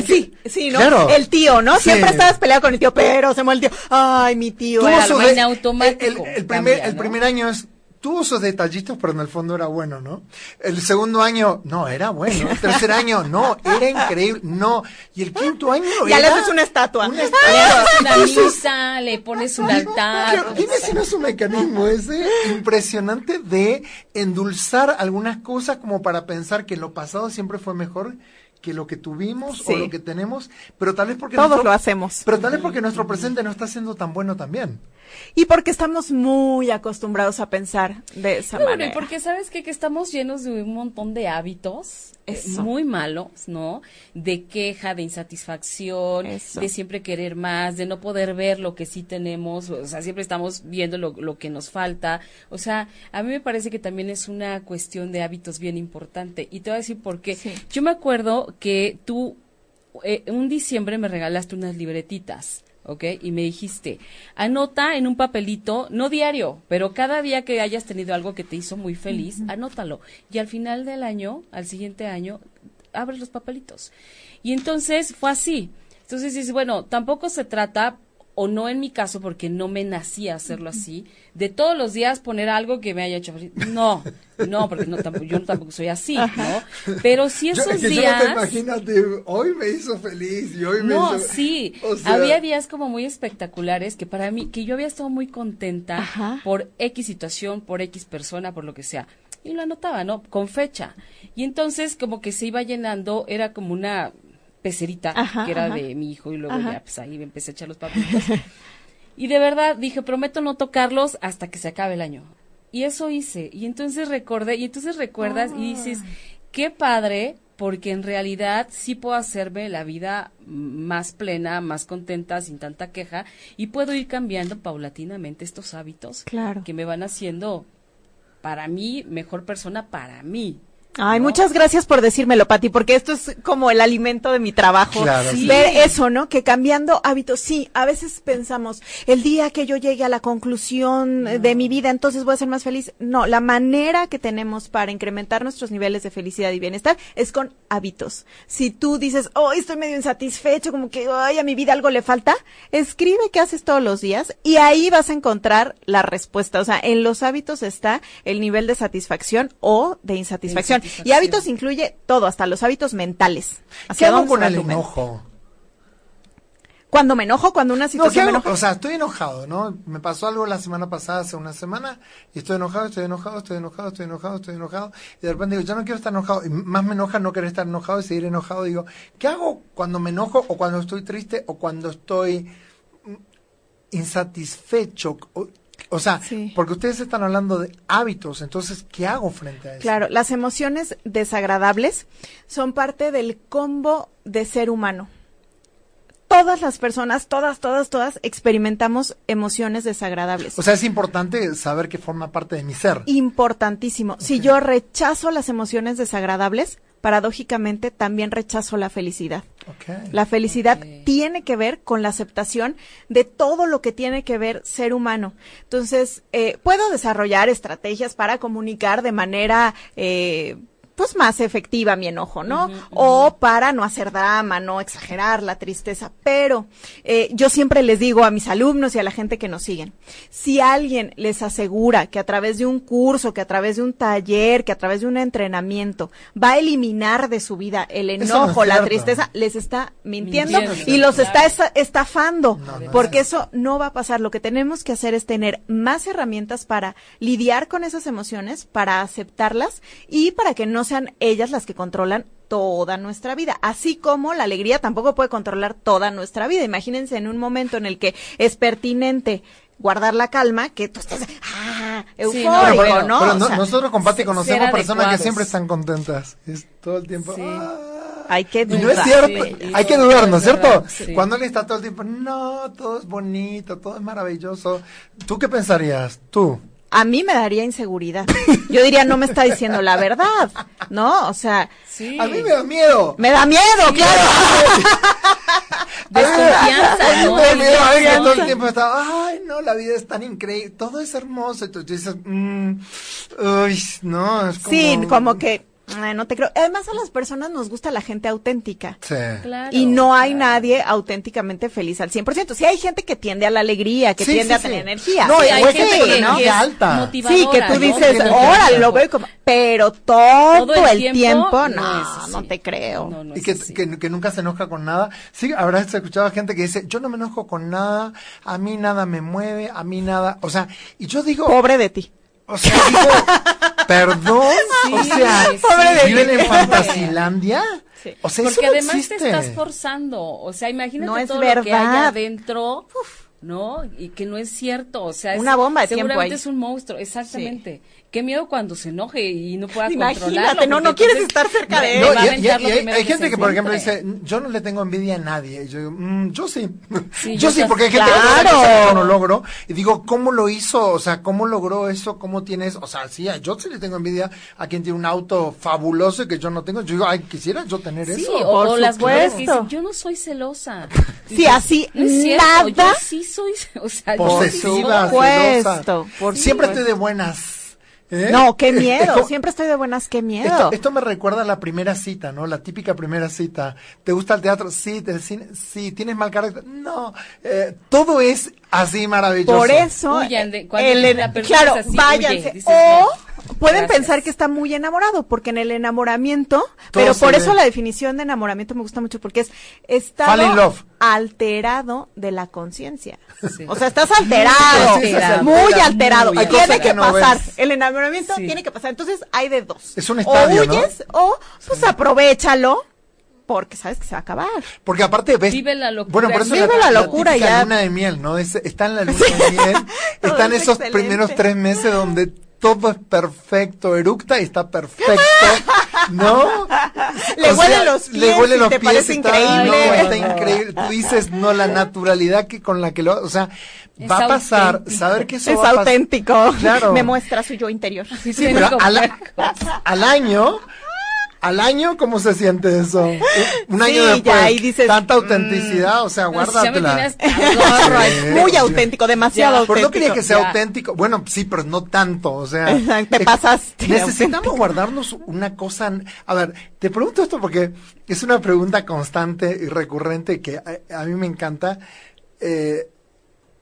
sí, sí, ¿no? El tío, ¿no? Siempre estabas peleado con el tío, pero se muere el tío. Ay, mi tío. Era lo en automático. El, primer, el primer año es tuvo sus detallitos, pero en el fondo era bueno, ¿no? El segundo año, no, era bueno. El tercer año, no, era increíble, no. Y el quinto año, ya le haces una estatua. Una estatua. Le haces una misa, le pones un altar. Dime si no es un mecanismo ese impresionante de endulzar algunas cosas como para pensar que lo pasado siempre fue mejor que lo que tuvimos o lo que tenemos, pero tal vez porque todos lo hacemos. Pero tal vez porque nuestro presente no está siendo tan bueno también. Y porque estamos muy acostumbrados a pensar de esa manera. porque sabes que estamos llenos de un montón de hábitos eh, muy malos, ¿no? De queja, de insatisfacción, de siempre querer más, de no poder ver lo que sí tenemos, o sea, siempre estamos viendo lo, lo que nos falta. O sea, a mí me parece que también es una cuestión de hábitos bien importante. Y te voy a decir por qué. Yo me acuerdo que tú eh, un diciembre me regalaste unas libretitas. ¿Ok? Y me dijiste, anota en un papelito, no diario, pero cada día que hayas tenido algo que te hizo muy feliz, anótalo. Y al final del año, al siguiente año, abres los papelitos. Y entonces fue así. Entonces dices, bueno, tampoco se trata o no en mi caso, porque no me nacía hacerlo así, de todos los días poner algo que me haya hecho feliz. No, no, porque no, tampoco, yo tampoco soy así, ¿no? Pero si esos días... imagínate, hoy me hizo feliz y hoy me no, sí, había días como muy espectaculares que para mí, que yo había estado muy contenta por X situación, por X persona, por lo que sea. Y lo anotaba, ¿no? Con fecha. Y entonces como que se iba llenando, era como una pecerita que era de mi hijo y luego ya pues ahí me empecé a echar los papitos. y de verdad dije, prometo no tocarlos hasta que se acabe el año. Y eso hice. Y entonces recordé, y entonces recuerdas y dices, ah. qué padre, porque en realidad sí puedo hacerme la vida más plena, más contenta, sin tanta queja, y puedo ir cambiando paulatinamente estos hábitos claro. que me van haciendo para mí mejor persona para mí. Ay, muchas gracias por decírmelo, Pati, porque esto es como el alimento de mi trabajo. Claro, Ver eso, ¿no? Que cambiando hábitos, sí, a veces pensamos, el día que yo llegue a la conclusión de mi vida, entonces voy a ser más feliz. No, la manera que tenemos para incrementar nuestros niveles de felicidad y bienestar es con hábitos. Si tú dices, oh, estoy medio insatisfecho, como que, ay, a mi vida algo le falta, escribe qué haces todos los días y ahí vas a encontrar la respuesta. O sea, en los hábitos está el nivel de satisfacción o de insatisfacción. Y hábitos incluye todo, hasta los hábitos mentales. ¿Qué hago con el enojo? Cuando me enojo, cuando una situación me enoja. O sea, estoy enojado, ¿no? Me pasó algo la semana pasada, hace una semana, y estoy enojado, estoy enojado, estoy enojado, estoy enojado, estoy enojado, y de repente digo, ya no quiero estar enojado, y más me enoja no querer estar enojado y seguir enojado. Digo, ¿qué hago cuando me enojo, o cuando estoy triste, o cuando estoy insatisfecho? O sea, porque ustedes están hablando de hábitos, entonces, ¿qué hago frente a eso? Claro, las emociones desagradables son parte del combo de ser humano todas las personas, todas, todas, todas, experimentamos emociones desagradables. O sea, es importante saber que forma parte de mi ser. Importantísimo. Si yo rechazo las emociones desagradables, paradójicamente también rechazo la felicidad. Okay. La felicidad tiene que ver con la aceptación de todo lo que tiene que ver ser humano. Entonces, eh, puedo desarrollar estrategias para comunicar de manera... Eh, pues más efectiva mi enojo, ¿no? O para no hacer drama, no exagerar la tristeza. Pero eh, yo siempre les digo a mis alumnos y a la gente que nos siguen, si alguien les asegura que a través de un curso, que a través de un taller, que a través de un entrenamiento va a eliminar de su vida el enojo, no la tristeza, les está mintiendo, Mintiendo, y los claro. está esta- estafando, No, no porque es eso no va a pasar. Lo que tenemos que hacer es tener más herramientas para lidiar con esas emociones, para aceptarlas y para que no sean ellas las que controlan toda nuestra vida. Así como la alegría tampoco puede controlar toda nuestra vida. Imagínense en un momento en el que es pertinente guardar la calma, que tú estés ah, eufórico, no, pero, ¿no? pero O no- sea, nosotros con Pati conocemos personas que siempre están contentas. Es todo el tiempo. Sí. "Ah". hay que Y no es dudar. cierto, Sí, hay que dudar, ¿no es cierto? sí. Cuando él está todo el tiempo, no, todo es bonito, todo es maravilloso. ¿Tú qué pensarías? Tú. A mí me daría inseguridad. Yo diría, no me está diciendo la verdad, ¿no? O sea, Sí. A mí me da miedo. me da miedo, claro. Desconfianza, me da miedo, que todo el tiempo está, ay, no, la vida es tan increíble, todo es hermoso. Y tú dices, mm, uy, no, es como... Sí, como que ay, no te creo. Además a las personas nos gusta la gente auténtica. Sí. Claro, Y no hay claro. nadie auténticamente feliz al 100%. Sí hay gente que tiende a la alegría, que Sí, tiende sí, a sí. tener energía. No, hay hay gente que, energía que es alta. Sí, que tú ¿no? dices, órale, energía. lo veo como... Pero todo, Todo el, tiempo, no no, no, te creo. No, no Y que, que, que nunca se enoja con nada. Sí, habrás escuchado gente que dice, yo no me enojo con nada, a mí nada me mueve, a mí nada, o sea, y yo digo, Pobre de ti. o sea, digo, perdón, Sí, o sea, sí. Viven en Fantasilandia, Sí. o sea, Porque eso no además existe. te estás forzando. O sea, imagínate No es todo lo que hay adentro, ¿no? Y que no es cierto. O sea, es- Una bomba de tiempo seguramente ahí. es un monstruo, exactamente. Qué miedo cuando se enoje y no pueda Imagínate, controlarlo. no, no quieres estar cerca de él. y- y- y hay, gente que, por ejemplo, dice, yo no le tengo envidia a nadie. Y yo digo, "Mm, yo sí. Sí, yo yo sí, porque hay gente Claro. que yo no logro. Y digo, ¿cómo lo hizo? O sea, ¿cómo logró eso? ¿Cómo tienes? O sea, sí, yo sí le tengo envidia a quien tiene un auto fabuloso y que yo no tengo. Yo digo, ay, quisiera yo tener Sí, eso. o, por o las mujeres que supuesto. dicen, yo no soy celosa. Sí, así, no es cierto, nada. Yo sí soy, o sea, yo sí celosa. por Siempre supuesto. estoy de buenas. ¿eh? No, qué Es- es miedo. Siempre estoy de buenas, qué miedo. Esto, esto me recuerda a la primera cita, ¿no? La típica primera cita. ¿Te gusta el teatro? Sí. ¿Del cine? Sí. ¿Tienes mal carácter? No. Eh, todo es así maravilloso. Por eso, Huyan de- cuando el- la persona claro, es así, váyanse. huye, dices, o no, pueden gracias. pensar que está muy enamorado, porque en el enamoramiento, Todo pero por ve. eso la definición de enamoramiento me gusta mucho, porque es Fall in love. estado alterado de la conciencia. Sí. O sea, estás alterado, Sí, muy altera, alterado. muy tiene que, que no pasar. ves. El enamoramiento Sí. tiene que pasar. Entonces hay de dos. Es un estadio, o ¿no? huyes o pues aprovechalo porque sabes que se va a acabar. Porque aparte ves. Vive la locura. Bueno, por eso Vive la locura típica ya. luna de miel, ¿no? Es, está en la luna de miel. Están es esos excelente. primeros tres meses donde todo es perfecto, eructa y está perfecto, ¿no? Le O huelen los le pies huelen y los te pies parece tal, increíble. No, está increíble. Tú dices, no, la naturalidad que con la que lo, o sea, Es va a pasar, auténtico. saber que eso Es va a pas- auténtico. Claro. Me muestra su yo interior. Sí, pero al, al año, al año, ¿cómo se siente eso? Un año Sí, después, ya, y dices, tanta autenticidad, o sea, si guárdatela. Sí. Muy auténtico, demasiado Ya. Pero no auténtico. quería que sea Ya. auténtico. Bueno, sí, pero no tanto, o sea. Te pasaste Necesitamos auténtico. guardarnos una cosa. A ver, te pregunto esto porque es una pregunta constante y recurrente que a, a mí me encanta. Eh,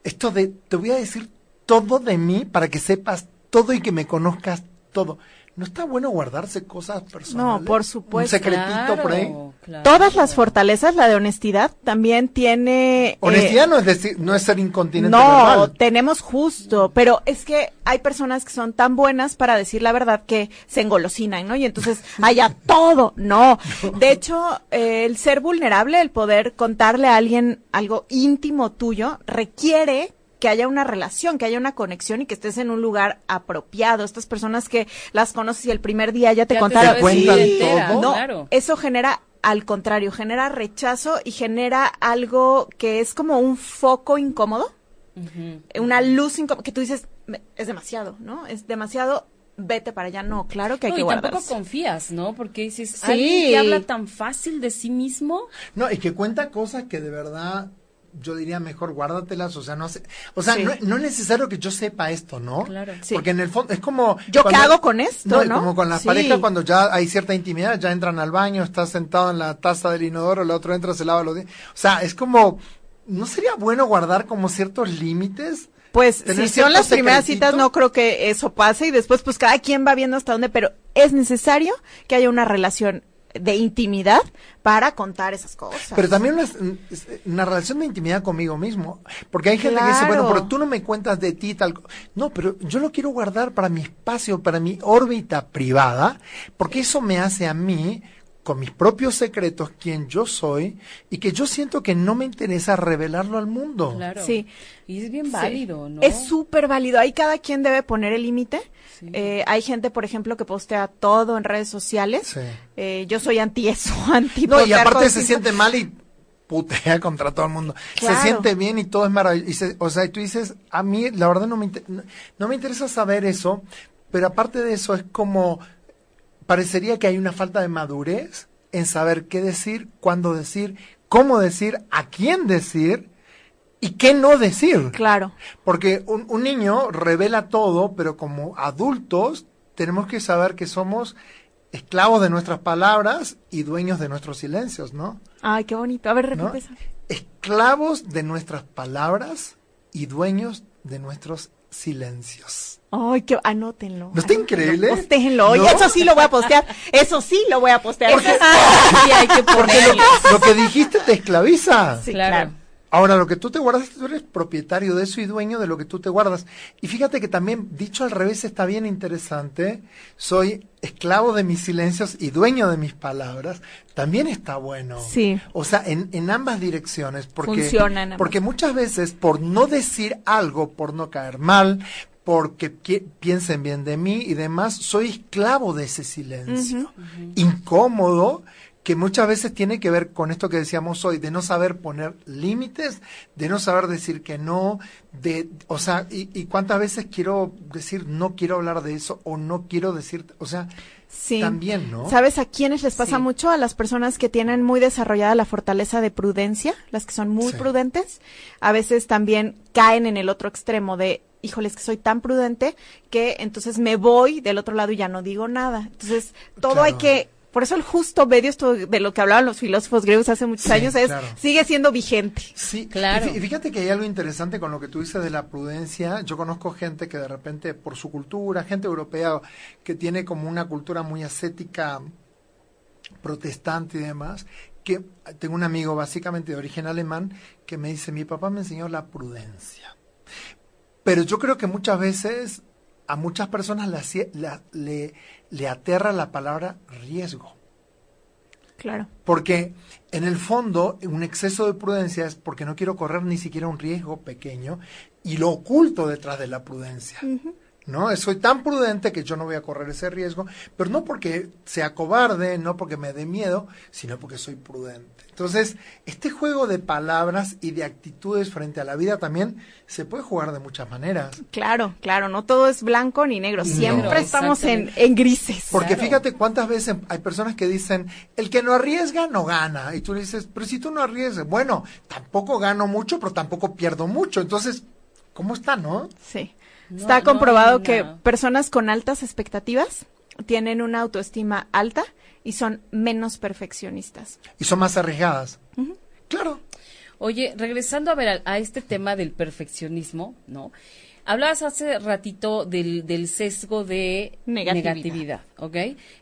esto de, te voy a decir todo de mí para que sepas todo y que me conozcas todo. ¿No está bueno guardarse cosas personales? No, por supuesto. Un secretito por ahí. Claro. Todas las fortalezas, la de honestidad, también tiene... eh, Honestidad no es decir, no es ser incontinente no, verbal. tenemos justo, pero es que hay personas que son tan buenas para decir la verdad que se engolosinan, ¿no? Y entonces haya todo, no. De hecho, eh, el ser vulnerable, el poder contarle a alguien algo íntimo tuyo, requiere que haya una relación, que haya una conexión y que estés en un lugar apropiado. Estas personas que las conoces y el primer día ya te Ya contaron. cuentan todo. No, claro. eso genera al contrario, genera rechazo y genera algo que es como un foco incómodo, una luz incómoda, que tú dices, es demasiado, ¿no? Es demasiado, vete para allá. No, claro que hay no, que y tampoco confías, ¿no? Porque dices, Sí. alguien que habla tan fácil de sí mismo, No, y que cuenta cosas que de verdad yo diría mejor guárdatelas, o sea, no sé, o sea, Sí. no, no es necesario que yo sepa esto, ¿no? Claro. Sí. Porque en el fondo es como ¿Yo qué hago con esto, No, como con las Sí. parejas cuando ya hay cierta intimidad, ya entran al baño, estás sentado en la taza del inodoro, el otro entra, se lava los dientes. O sea, es como ¿no sería bueno guardar como ciertos límites? Pues si son las primeras citas, no creo que eso pase y después pues cada quien va viendo hasta dónde, pero es necesario que haya una relación de intimidad para contar esas cosas. Pero también una, una relación de intimidad conmigo mismo. Porque hay gente que dice, bueno, pero tú no me cuentas de ti tal. co-". No, pero yo lo quiero guardar para mi espacio, para mi órbita privada, porque eso me hace a mí, con mis propios secretos, quien yo soy, y que yo siento que no me interesa revelarlo al mundo. claro. Sí. Y es bien Sí. válido, ¿no? Es súper válido. Ahí cada quien debe poner el límite. Sí. Eh, hay gente, por ejemplo, que postea todo en redes sociales. Sí. Eh, yo soy anti eso, anti No, y aparte se siente mal y putea contra todo el mundo. Claro. Se siente bien y todo es maravilloso. Y se- o sea, y tú dices, a mí la verdad no me, inter- no, no me interesa saber eso, pero aparte de eso es como, parecería que hay una falta de madurez en saber qué decir, cuándo decir, cómo decir, a quién decir y qué no decir. Claro. Porque un, un niño revela todo, pero como adultos tenemos que saber que somos esclavos de nuestras palabras y dueños de nuestros silencios, ¿no? Ay, qué bonito. A ver, ¿No? repite eso. Esclavos de nuestras palabras y dueños de nuestros silencios. Ay, que anótenlo. ¿No está Anótenlo, increíble? ¿No? eso sí lo voy a postear. Eso sí lo voy a postear. Eso sí hay que Porque lo, que dijiste te esclaviza. Sí, claro. claro. Ahora, lo que tú te guardas, tú eres propietario de eso y dueño de lo que tú te guardas. Y fíjate que también, dicho al revés, está bien interesante. Soy esclavo de mis silencios y dueño de mis palabras. También está bueno. Sí. O sea, en, en ambas direcciones. Porque, Funciona en ambas. Porque muchas veces, por no decir algo, por no caer mal, porque piensen bien de mí y demás, soy esclavo de ese silencio. Incómodo, que muchas veces tiene que ver con esto que decíamos hoy, de no saber poner límites, de no saber decir que no, de, o sea, y, y cuántas veces quiero decir no quiero hablar de eso o no quiero decir, o sea, Sí. también, ¿no? ¿Sabes a quiénes les pasa Sí. mucho? A las personas que tienen muy desarrollada la fortaleza de prudencia, las que son muy Sí. prudentes, a veces también caen en el otro extremo de, híjoles, que soy tan prudente que entonces me voy del otro lado y ya no digo nada. Entonces, todo hay que, por eso el justo medio, esto de lo que hablaban los filósofos griegos hace muchos Sí, años, es, claro. sigue siendo vigente. Sí, Claro. Y fíjate que hay algo interesante con lo que tú dices de la prudencia. Yo conozco gente que de repente, por su cultura, gente europea que tiene como una cultura muy ascética, protestante y demás, que tengo un amigo básicamente de origen alemán que me dice, mi papá me enseñó la prudencia. Pero yo creo que muchas veces a muchas personas la- le, le aterra la palabra riesgo. Claro. Porque en el fondo un exceso de prudencia es porque no quiero correr ni siquiera un riesgo pequeño y lo oculto detrás de la prudencia. ¿No? Soy tan prudente que yo no voy a correr ese riesgo, pero no porque sea cobarde, no porque me dé miedo, sino porque soy prudente. Entonces, este juego de palabras y de actitudes frente a la vida también se puede jugar de muchas maneras. Claro, claro, no todo es blanco ni negro, No. siempre estamos en, en grises. Porque Claro. fíjate cuántas veces hay personas que dicen, el que no arriesga no gana. Y tú le dices, pero si tú no arriesgas, bueno, tampoco gano mucho, pero tampoco pierdo mucho. Entonces, ¿cómo está, no? Sí. No, Está no comprobado que personas con altas expectativas tienen una autoestima alta y son menos perfeccionistas. Y son más arriesgadas. Claro. Oye, regresando a ver a, a este tema del perfeccionismo, ¿no? Hablabas hace ratito del, del sesgo de Negatividad. negatividad, ¿ok?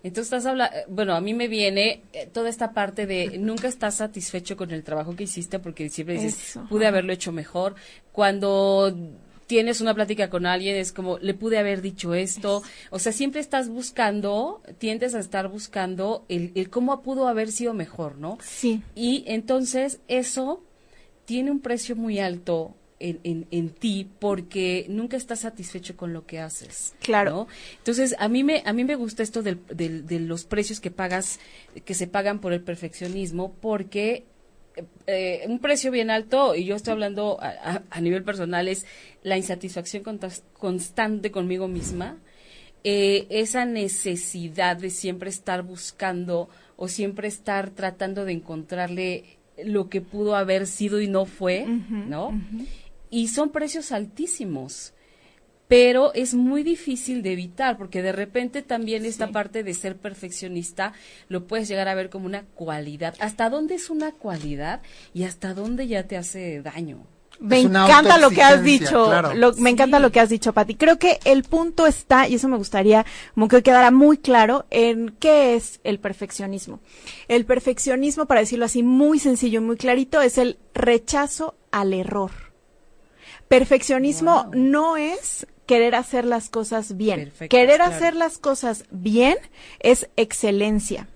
Entonces estás hablando, bueno, a mí me viene eh, toda esta parte de nunca estás satisfecho con el trabajo que hiciste porque siempre dices, Eso, pude haberlo hecho mejor. Cuando tienes una plática con alguien es como, le pude haber dicho esto. O sea, siempre estás buscando, tiendes a estar buscando el, el cómo pudo haber sido mejor, ¿no? Sí. Y entonces eso tiene un precio muy alto en, en, ti porque nunca estás satisfecho con lo que haces. Claro. Entonces, a mí me, a mí me gusta esto del, de los precios que pagas, que se pagan por el perfeccionismo, porque eh, un precio bien alto, y yo estoy hablando a, nivel personal, es la insatisfacción constante conmigo misma, eh, esa necesidad de siempre estar buscando o siempre estar tratando de encontrarle lo que pudo haber sido y no fue, ¿no? Y son precios altísimos pero es muy difícil de evitar porque de repente también esta parte de ser perfeccionista lo puedes llegar a ver como una cualidad. ¿Hasta dónde es una cualidad y hasta dónde ya te hace daño? Me encanta lo que has dicho, me encanta lo que has dicho, Pati. Creo que el punto está, y eso me gustaría como que quedara muy claro, en qué es el perfeccionismo. El perfeccionismo, para decirlo así muy sencillo y muy clarito, es el rechazo al error. Perfeccionismo no es querer hacer las cosas bien. querer hacer las cosas bien es excelencia.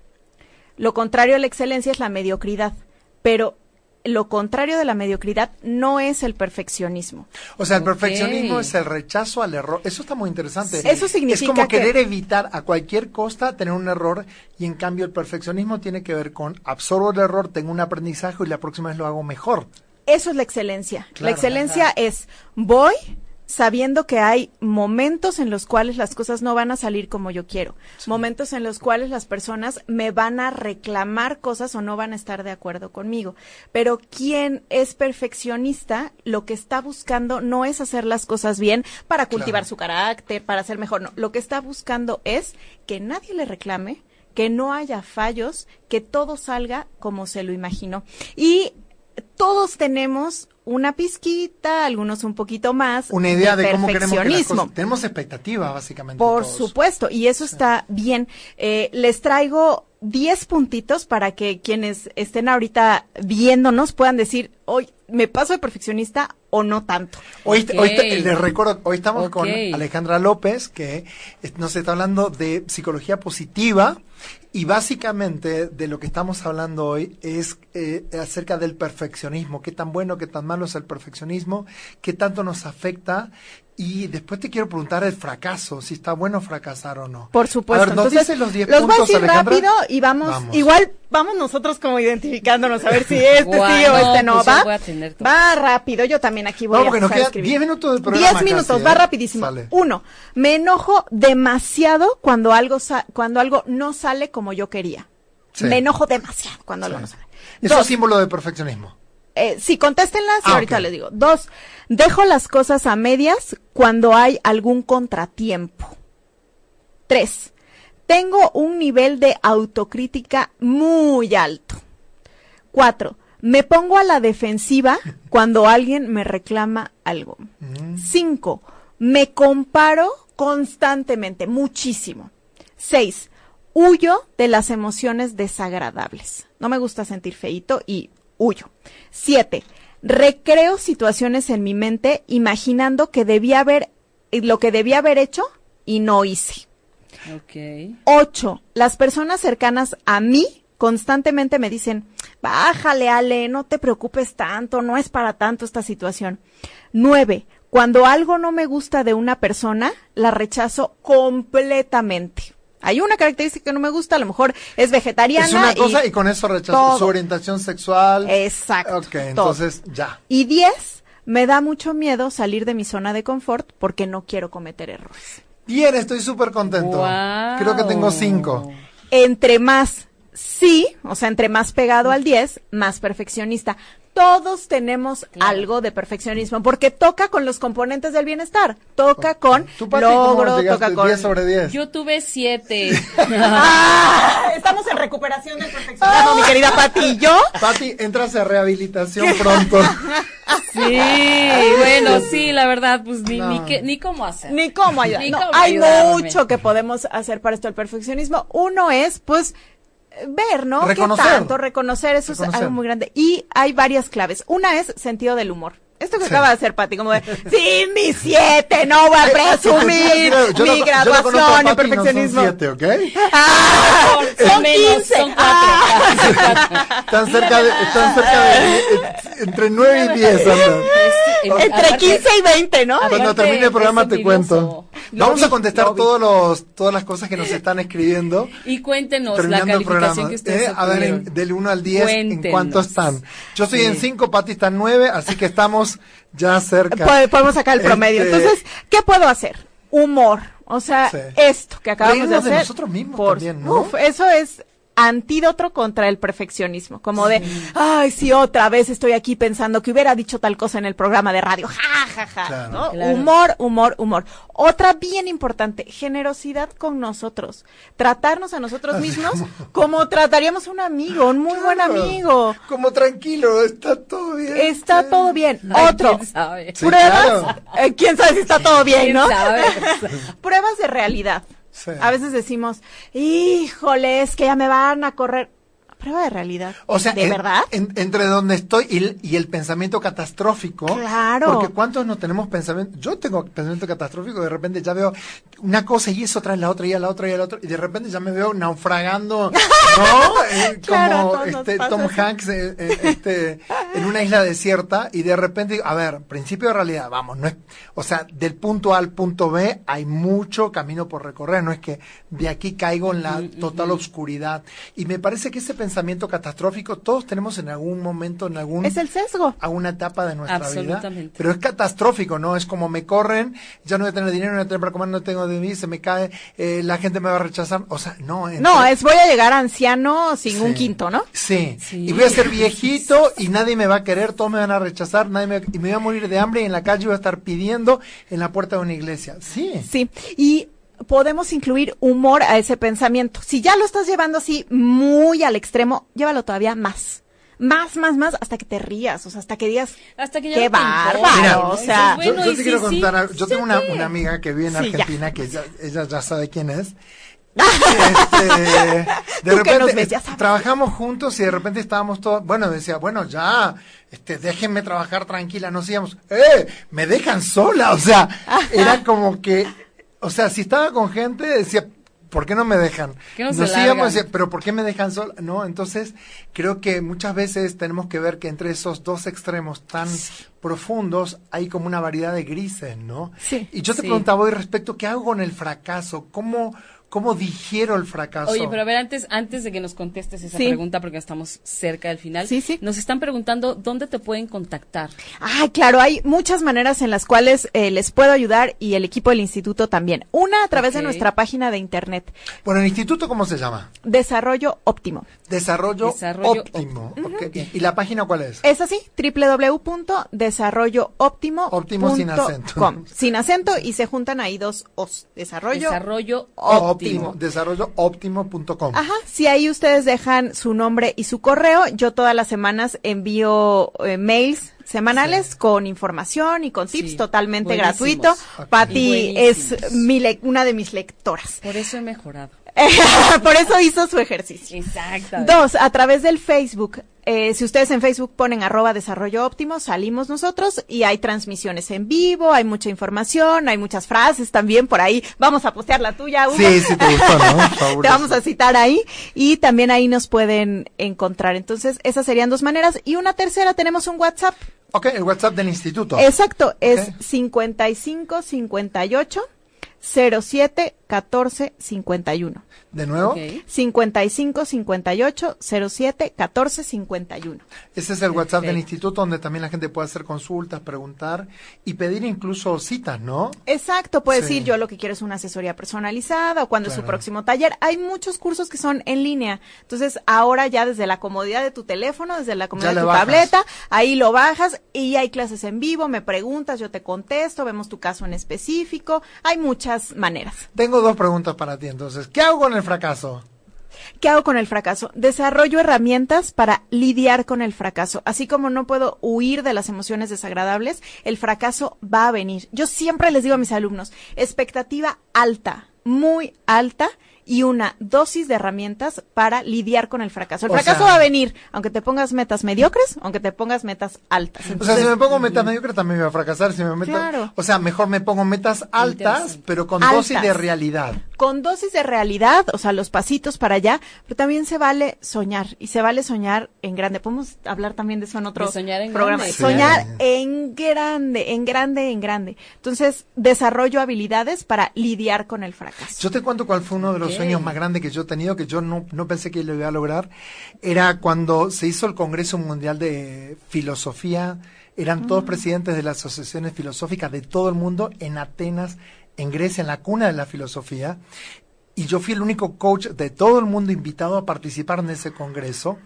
Lo contrario a la excelencia es la mediocridad, pero lo contrario de la mediocridad no es el perfeccionismo. O sea, el perfeccionismo es el rechazo al error. Eso está muy interesante. Eso significa es como querer evitar a cualquier costa tener un error y en cambio el perfeccionismo tiene que ver con absorbo el error, tengo un aprendizaje y la próxima vez lo hago mejor. Eso es la excelencia. la excelencia es voy sabiendo que hay momentos en los cuales las cosas no van a salir como yo quiero, momentos en los cuales las personas me van a reclamar cosas o no van a estar de acuerdo conmigo. Pero quien es perfeccionista, lo que está buscando no es hacer las cosas bien para cultivar su carácter, para ser mejor, no, lo que está buscando es que nadie le reclame, que no haya fallos, que todo salga como se lo imaginó. Y todos tenemos una pizquita, algunos un poquito más. Una idea de, cómo queremos que las cosas. Tenemos expectativa, básicamente. Por supuesto, y eso está bien. Eh, les traigo 10 puntitos para que quienes estén ahorita viéndonos puedan decir, hoy me paso de perfeccionista o no tanto. Hoy, hoy les recuerdo, hoy estamos con Alejandra López, que nos está hablando de psicología positiva y básicamente de lo que estamos hablando hoy es eh, acerca del perfeccionismo, qué tan bueno, qué tan malo es el perfeccionismo, qué tanto nos afecta y después te quiero preguntar el fracaso, si está bueno fracasar o no. Por supuesto. A ver, ¿nos Entonces, los 10 los voy a decir rápido y vamos, igual vamos nosotros como identificándonos a ver si este sí o este no, pues ¿va? Va rápido, yo también aquí voy no, porque nos quedan 10 minutos del programa. 10 minutos, va ¿eh? rapidísimo. Uno, me enojo demasiado cuando algo, cuando algo no sale como yo quería. Me enojo demasiado cuando algo no sale. Eso es símbolo de perfeccionismo. Eh, sí, contéstenlas y ah, ahorita les digo. Dos, dejo las cosas a medias cuando hay algún contratiempo. Tres, tengo un nivel de autocrítica muy alto. Cuatro, me pongo a la defensiva cuando alguien me reclama algo. Mm. Cinco, me comparo constantemente, muchísimo. Seis, huyo de las emociones desagradables. No me gusta sentir feito y huyo. Siete, recreo situaciones en mi mente imaginando que debía haber, lo que debía haber hecho y no hice. Okay. Ocho, las personas cercanas a mí constantemente me dicen, bájale, Ale, no te preocupes tanto, no es para tanto esta situación. Nueve, cuando algo no me gusta de una persona, la rechazo completamente. Hay una característica que no me gusta, a lo mejor es vegetariana. Es una cosa y, con eso rechazo su orientación sexual. Exacto. Ok, entonces ya. Y diez, me da mucho miedo salir de mi zona de confort porque no quiero cometer errores. Bien, estoy súper contento. Creo que tengo cinco. Entre más sí, o sea, entre más pegado al 10, más perfeccionista todos tenemos algo de perfeccionismo, porque toca con los componentes del bienestar, toca con logro, toca con 10 sobre 10. Yo tuve 7. Ah, estamos en recuperación del perfeccionismo, mi querida Pati, ¿yo? Pati, entras a rehabilitación pronto. Sí, bueno, sí, la verdad, pues ni, ni, ni cómo hacer. Ni cómo ayudar. hay mucho que podemos hacer para esto el perfeccionismo. Uno es, pues, ver, ¿no? Reconocer. ¿Qué tanto? Reconocer, eso es algo muy grande. Y hay varias claves. Una es sentido del humor. Esto que acaba de hacer Pati, como de, sí, mi siete, no voy a presumir mi graduación en perfeccionismo. No son siete, ¿ok? Ah, son, quince. Son cuatro. Ah. Están cerca de, están cerca de, entre 9 y 10 Entre 15 y 20, ¿no? Cuando termine el programa te cuento. Vamos a contestar todos los, todas las cosas que nos están escribiendo. Y cuéntenos la calificación que ustedes eh, A ver, del 1 al 10, ¿en cuánto están? Yo estoy en 5, Pati está en 9, así que estamos ya cerca. Podemos sacar el promedio. Este, Entonces, ¿qué puedo hacer? Humor. O sea, esto que acabamos de hacer. De nosotros mismos también, ¿no? Uf, eso es antídoto contra el perfeccionismo, como de, ay, sí, otra vez estoy aquí pensando que hubiera dicho tal cosa en el programa de radio, ja, ja, ja, ¿no? Humor, humor, humor. Otra bien importante, generosidad con nosotros, tratarnos a nosotros mismos como trataríamos a un amigo, un muy buen amigo. Como tranquilo, está todo bien. Está todo bien. Otro, pruebas, eh, quién sabe si está todo bien, ¿no? pruebas de realidad. A veces decimos, híjole, es que ya me van a correr prueba de realidad. O sea, ¿de verdad? entre donde estoy y, el pensamiento catastrófico. Claro. Porque ¿cuántos no tenemos pensamiento? Yo tengo pensamiento catastrófico, de repente ya veo una cosa y eso trae la otra y a la otra y a la otra, y de repente ya me veo naufragando, ¿no? Eh, como este, Tom Hanks eh, eh, este, en una isla desierta, y de repente digo, a ver, principio de realidad, vamos, no es, o sea, del punto A al punto B hay mucho camino por recorrer, no es que de aquí caigo en la total oscuridad. Y me parece que ese pensamiento pensamiento catastrófico todos tenemos en algún momento, en algún... Es el sesgo. Alguna etapa de nuestra vida. Pero es catastrófico, ¿no? Es como me corren, ya no voy a tener dinero, no voy a tener para comer, no tengo de mí, se me cae, eh, la gente me va a rechazar. O sea, no. No, es voy a llegar anciano sin un quinto, ¿no? Sí. Y voy a ser viejito y nadie me va a querer, todos me van a rechazar, nadie me, y me voy a morir de hambre y en la calle voy a estar pidiendo en la puerta de una iglesia. Sí. Sí. Y podemos incluir humor a ese pensamiento. Si ya lo estás llevando así muy al extremo, llévalo todavía más. Más, más, más, hasta que te rías, o sea, hasta que digas, hasta que qué bárbaro, o sea. yo, te quiero contar, yo tengo una, una, amiga que vive en Argentina, que ella, ya sabe quién es, este, de repente trabajamos juntos y de repente estábamos todos, bueno, decía, bueno, ya, este, déjenme trabajar tranquila, no sigamos, eh, me dejan sola, o sea, era como que o sea, si estaba con gente, decía, ¿por qué no me dejan? no Nos íbamos pero ¿por qué me dejan sola? No, entonces creo que muchas veces tenemos que ver que entre esos dos extremos tan profundos hay como una variedad de grises, ¿no? Sí. Y yo te preguntaba hoy respecto, ¿qué hago con el fracaso? ¿Cómo, ¿Cómo digiero el fracaso? Oye, pero a ver, antes, antes de que nos contestes esa pregunta, porque estamos cerca del final, sí, sí. nos están preguntando dónde te pueden contactar. Ah, claro, hay muchas maneras en las cuales eh, les puedo ayudar y el equipo del instituto también. Una a través de nuestra página de internet. Bueno, ¿el instituto cómo se llama? Desarrollo Óptimo. Desarrollo, Óptimo. ¿Y la página cuál es? Es así, www.desarrollooptimo. Óptimo sin acento. sin acento y se juntan ahí dos os. Desarrollo, Desarrollo Óptimo óptimo. Desarrollooptimo.com. Ajá, si ahí ustedes dejan su nombre y su correo, yo todas las semanas envío eh, mails semanales con información y con tips totalmente gratuito. Patti es mi una de mis lectoras. Por eso he mejorado. Por eso hizo su ejercicio. Exacto. Dos, a través del Facebook. Eh, si ustedes en Facebook ponen arroba desarrollo óptimo, salimos nosotros y hay transmisiones en vivo, hay mucha información, hay muchas frases también por ahí. Vamos a postear la tuya, Hugo. Sí, sí, te gustó, ¿no? te vamos a citar ahí y también ahí nos pueden encontrar. Entonces, esas serían dos maneras. Y una tercera, tenemos un WhatsApp. Ok, el WhatsApp del instituto. Exacto, es 55 58 07 14 51. ¿De nuevo? 55 58 07 14 51. Ese es el WhatsApp del instituto donde también la gente puede hacer consultas, preguntar y pedir incluso citas, ¿no? Exacto, puede decir yo lo que quiero es una asesoría personalizada o cuando es su próximo taller. Hay muchos cursos que son en línea. Entonces, ahora ya desde la comodidad de tu teléfono, desde la comodidad de tu tableta, ahí lo bajas y hay clases en vivo, me preguntas, yo te contesto, vemos tu caso en específico. Hay muchas maneras. Tengo dos preguntas para ti entonces. ¿Qué hago con el fracaso? ¿Qué hago con el fracaso? Desarrollo herramientas para lidiar con el fracaso. Así como no puedo huir de las emociones desagradables, el fracaso va a venir. Yo siempre les digo a mis alumnos, expectativa alta, muy alta y una dosis de herramientas para lidiar con el fracaso. El fracaso va a venir, aunque te pongas metas mediocres, aunque te pongas metas altas. o sea, si me pongo metas mediocres también voy a fracasar. Si me meto, O sea, mejor me pongo metas altas, pero con dosis de realidad. Con dosis de realidad, o sea, los pasitos para allá, pero también se vale soñar y se vale soñar en grande. Podemos hablar también de eso en otro programa. Soñar en grande, en grande, en grande. Entonces, desarrollo habilidades para lidiar con el fracaso. Yo te cuento cuál fue uno de los sueños más grandes que yo he tenido, que yo no, no pensé que lo iba a lograr. Era cuando se hizo el Congreso Mundial de Filosofía. Eran todos mm. presidentes de las asociaciones filosóficas de todo el mundo en Atenas, en Grecia, en la cuna de la filosofía. Y yo fui el único coach de todo el mundo invitado a participar en ese congreso.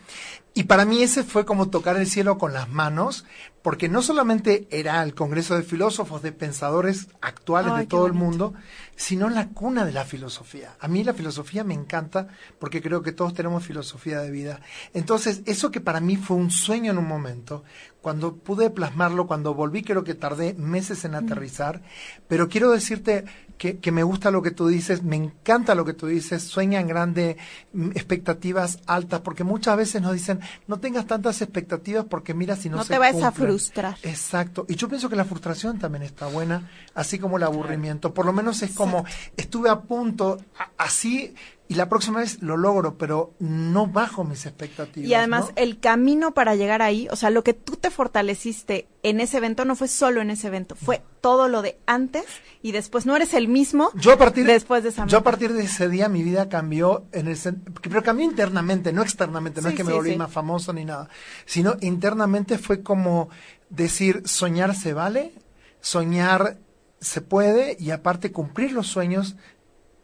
Y para mí ese fue como tocar el cielo con las manos, porque no solamente era el Congreso de Filósofos, de pensadores actuales de todo el mundo, sino la cuna de la filosofía. A mí la filosofía me encanta porque creo que todos tenemos filosofía de vida. Entonces, eso que para mí fue un sueño en un momento, cuando pude plasmarlo, cuando volví, creo que tardé meses en aterrizar, pero quiero decirte que, que, me gusta lo que tú dices, me encanta lo que tú dices, sueña en grande, mm, expectativas altas, porque muchas veces nos dicen, no tengas tantas expectativas porque mira si no, no te vas a frustrar. Exacto. Y yo pienso que la frustración también está buena, así como el aburrimiento. Por lo menos es como estuve a punto, así y la próxima vez lo logro, pero no bajo mis expectativas. Y además el camino para llegar ahí, o sea, lo que tú te fortaleciste en ese evento no fue solo en ese evento, fue todo lo de antes y después. No eres el mismo yo a partir, después de esa Yo a partir de ese día mi vida cambió, en el, pero cambió internamente, no externamente, no es que me volví más famoso ni nada, sino internamente fue como decir, soñar se vale, soñar se puede y aparte cumplir los sueños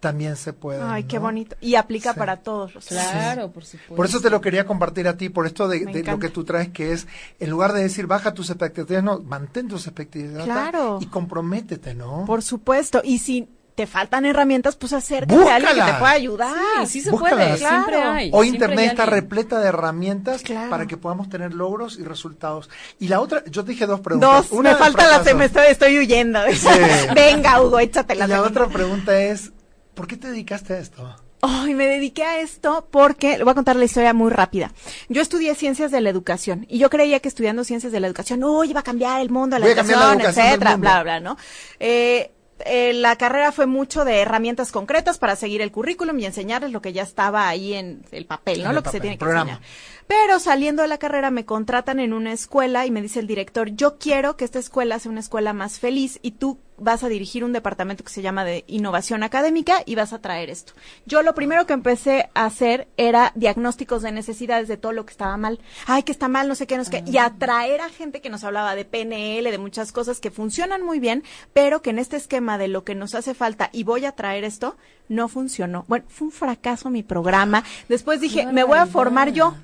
también se puede. Ay, qué bonito. Y aplica para todos los Claro, por supuesto. Por eso te lo quería compartir a ti, por esto de, lo que tú traes, que es, en lugar de decir baja tus expectativas, no, mantén tus expectativas. Claro. Y comprométete, ¿no? Por supuesto. Y si te faltan herramientas, pues acércate a alguien que te pueda ayudar. Sí, sí se puede, siempre hay. Hoy Internet está repleta de herramientas para que podamos tener logros y resultados. Y la otra, yo te dije dos preguntas. Dos, Una me falta la, se me estoy, estoy huyendo. Venga, Hugo, échate la Y la otra pregunta es, ¿Por qué te dedicaste a esto? Ay, me dediqué a esto porque, le voy a contar la historia muy rápida. Yo estudié ciencias de la educación y yo creía que estudiando ciencias de la educación, uy, iba a cambiar el mundo, la educación, etcétera, bla, bla, ¿no? Eh, eh, la carrera fue mucho de herramientas concretas para seguir el currículum y enseñarles lo que ya estaba ahí en el papel, ¿no? lo que se tiene que enseñar. Pero saliendo de la carrera me contratan en una escuela y me dice el director, yo quiero que esta escuela sea una escuela más feliz y tú vas a dirigir un departamento que se llama de innovación académica y vas a traer esto. Yo lo primero que empecé a hacer era diagnósticos de necesidades de todo lo que estaba mal. Ay, que está mal, no sé qué, no sé qué. Y atraer a gente que nos hablaba de PNL, de muchas cosas que funcionan muy bien, pero que en este esquema de lo que nos hace falta y voy a traer esto, no funcionó. Bueno, fue un fracaso mi programa. Después dije, me voy a formar yo.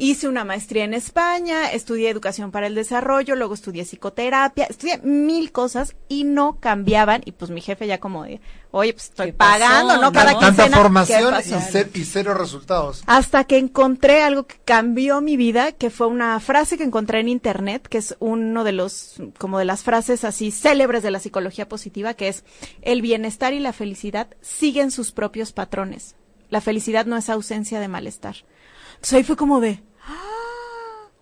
Hice una maestría en España, estudié educación para el desarrollo, luego estudié psicoterapia, estudié mil cosas y no cambiaban. Y pues mi jefe ya como de, oye, pues estoy pagando, ¿no? Cada Tanta formación y, cero resultados. Hasta que encontré algo que cambió mi vida, que fue una frase que encontré en internet, que es uno de los, como de las frases así célebres de la psicología positiva, que es, el bienestar y la felicidad siguen sus propios patrones. La felicidad no es ausencia de malestar. Entonces ahí fue como de,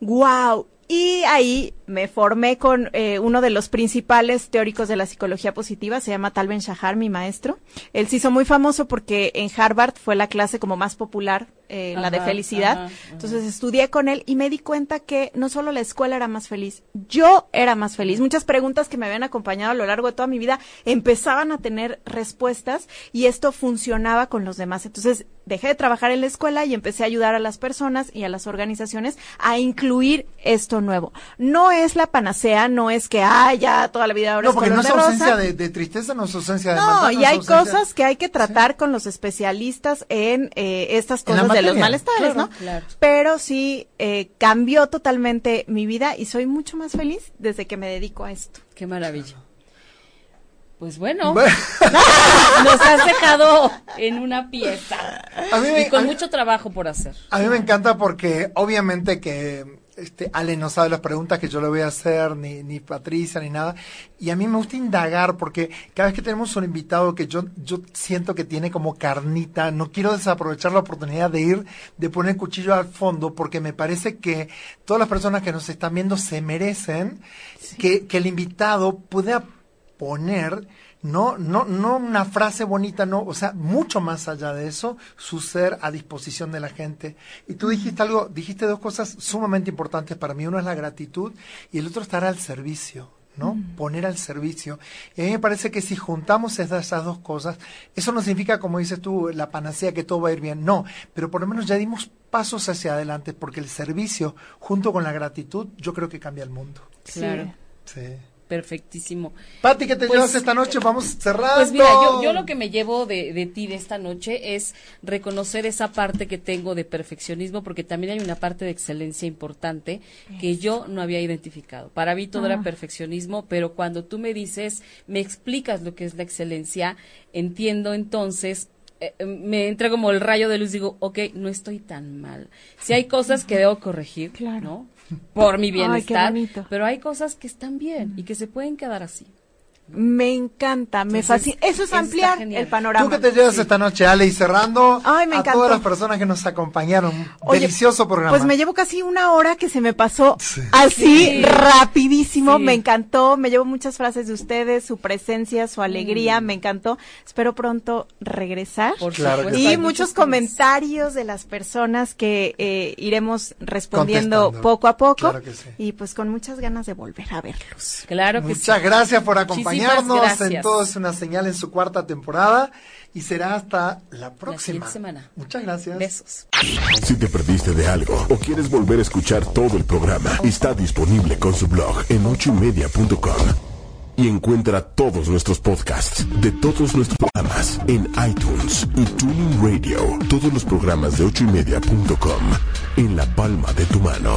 ¡Wow! Y ahí me formé con eh, uno de los principales teóricos de la psicología positiva, se llama Tal Ben Shahar, mi maestro. Él se hizo muy famoso porque en Harvard fue la clase como más popular, eh, la de felicidad. Entonces estudié con él y me di cuenta que no solo la escuela era más feliz, yo era más feliz. Muchas preguntas que me habían acompañado a lo largo de toda mi vida empezaban a tener respuestas y esto funcionaba con los demás. Entonces dejé de trabajar en la escuela y empecé a ayudar a las personas y a las organizaciones a incluir esto nuevo. No es la panacea, no es que, ah, ya toda la vida ahora no, porque no es ausencia de, tristeza, no es ausencia de No, y hay cosas que hay que tratar con los especialistas en eh, estas cosas de los malestares, ¿no? Pero sí eh, cambió totalmente mi vida y soy mucho más feliz desde que me dedico a esto. Qué maravilla. Pues bueno, nos has dejado en una pieza y con mucho trabajo por hacer. A mí me encanta porque obviamente que este, Ale no sabe las preguntas que yo le voy a hacer, ni, ni Patricia, ni nada. Y a mí me gusta indagar porque cada vez que tenemos un invitado que yo, yo siento que tiene como carnita, no quiero desaprovechar la oportunidad de ir, de poner el cuchillo al fondo, porque me parece que todas las personas que nos están viendo se merecen que, que el invitado pueda poner no, no, no una frase bonita, no, o sea, mucho más allá de eso, su ser a disposición de la gente. Y tú dijiste algo, dijiste dos cosas sumamente importantes para mí. Uno es la gratitud y el otro estar al servicio. ¿no? Mm. Poner al servicio. Y a mí me parece que si juntamos esas, esas, dos cosas, eso no significa, como dices tú, la panacea que todo va a ir bien. No, pero por lo menos ya dimos pasos hacia adelante porque el servicio, junto con la gratitud, yo creo que cambia el mundo. Claro. Sí perfectísimo. Pati, ¿qué te llevas pues, esta noche? Vamos cerrando. Pues mira, yo, lo que me llevo de, de, ti de esta noche es reconocer esa parte que tengo de perfeccionismo, porque también hay una parte de excelencia importante que yo no había identificado. Para mí todo era ah. perfeccionismo, pero cuando tú me dices, me explicas lo que es la excelencia, entiendo entonces eh, eh, me entra como el rayo de luz, digo, ok, no estoy tan mal. Si hay cosas que debo corregir, claro. ¿no? Por mi bienestar, pero hay cosas que están bien y que se pueden quedar así. Me encanta, me fascina. Eso es ampliar el panorama. ¿Tú qué te llevas esta noche, Ale? Y cerrando a todas las personas que nos acompañaron. Delicioso programa. Pues me llevo casi una hora que se me pasó así rapidísimo. Me encantó. Me llevo muchas frases de ustedes, su presencia, su alegría. Mm. Me encantó. Espero pronto regresar. y muchos comentarios de las personas que eh, iremos respondiendo poco a poco. Y pues con muchas ganas de volver a verlos. Claro que Muchas gracias por acompañarnos acompañarnos en Todo es una señal en su cuarta temporada y será hasta la próxima. semana. Muchas gracias. Besos. Si te perdiste de algo o quieres volver a escuchar todo el programa, está disponible con su blog en ochoymedia.com. Y encuentra todos nuestros podcasts de todos nuestros programas en iTunes y Tuning Radio. Todos los programas de ochoymedia.com en la palma de tu mano.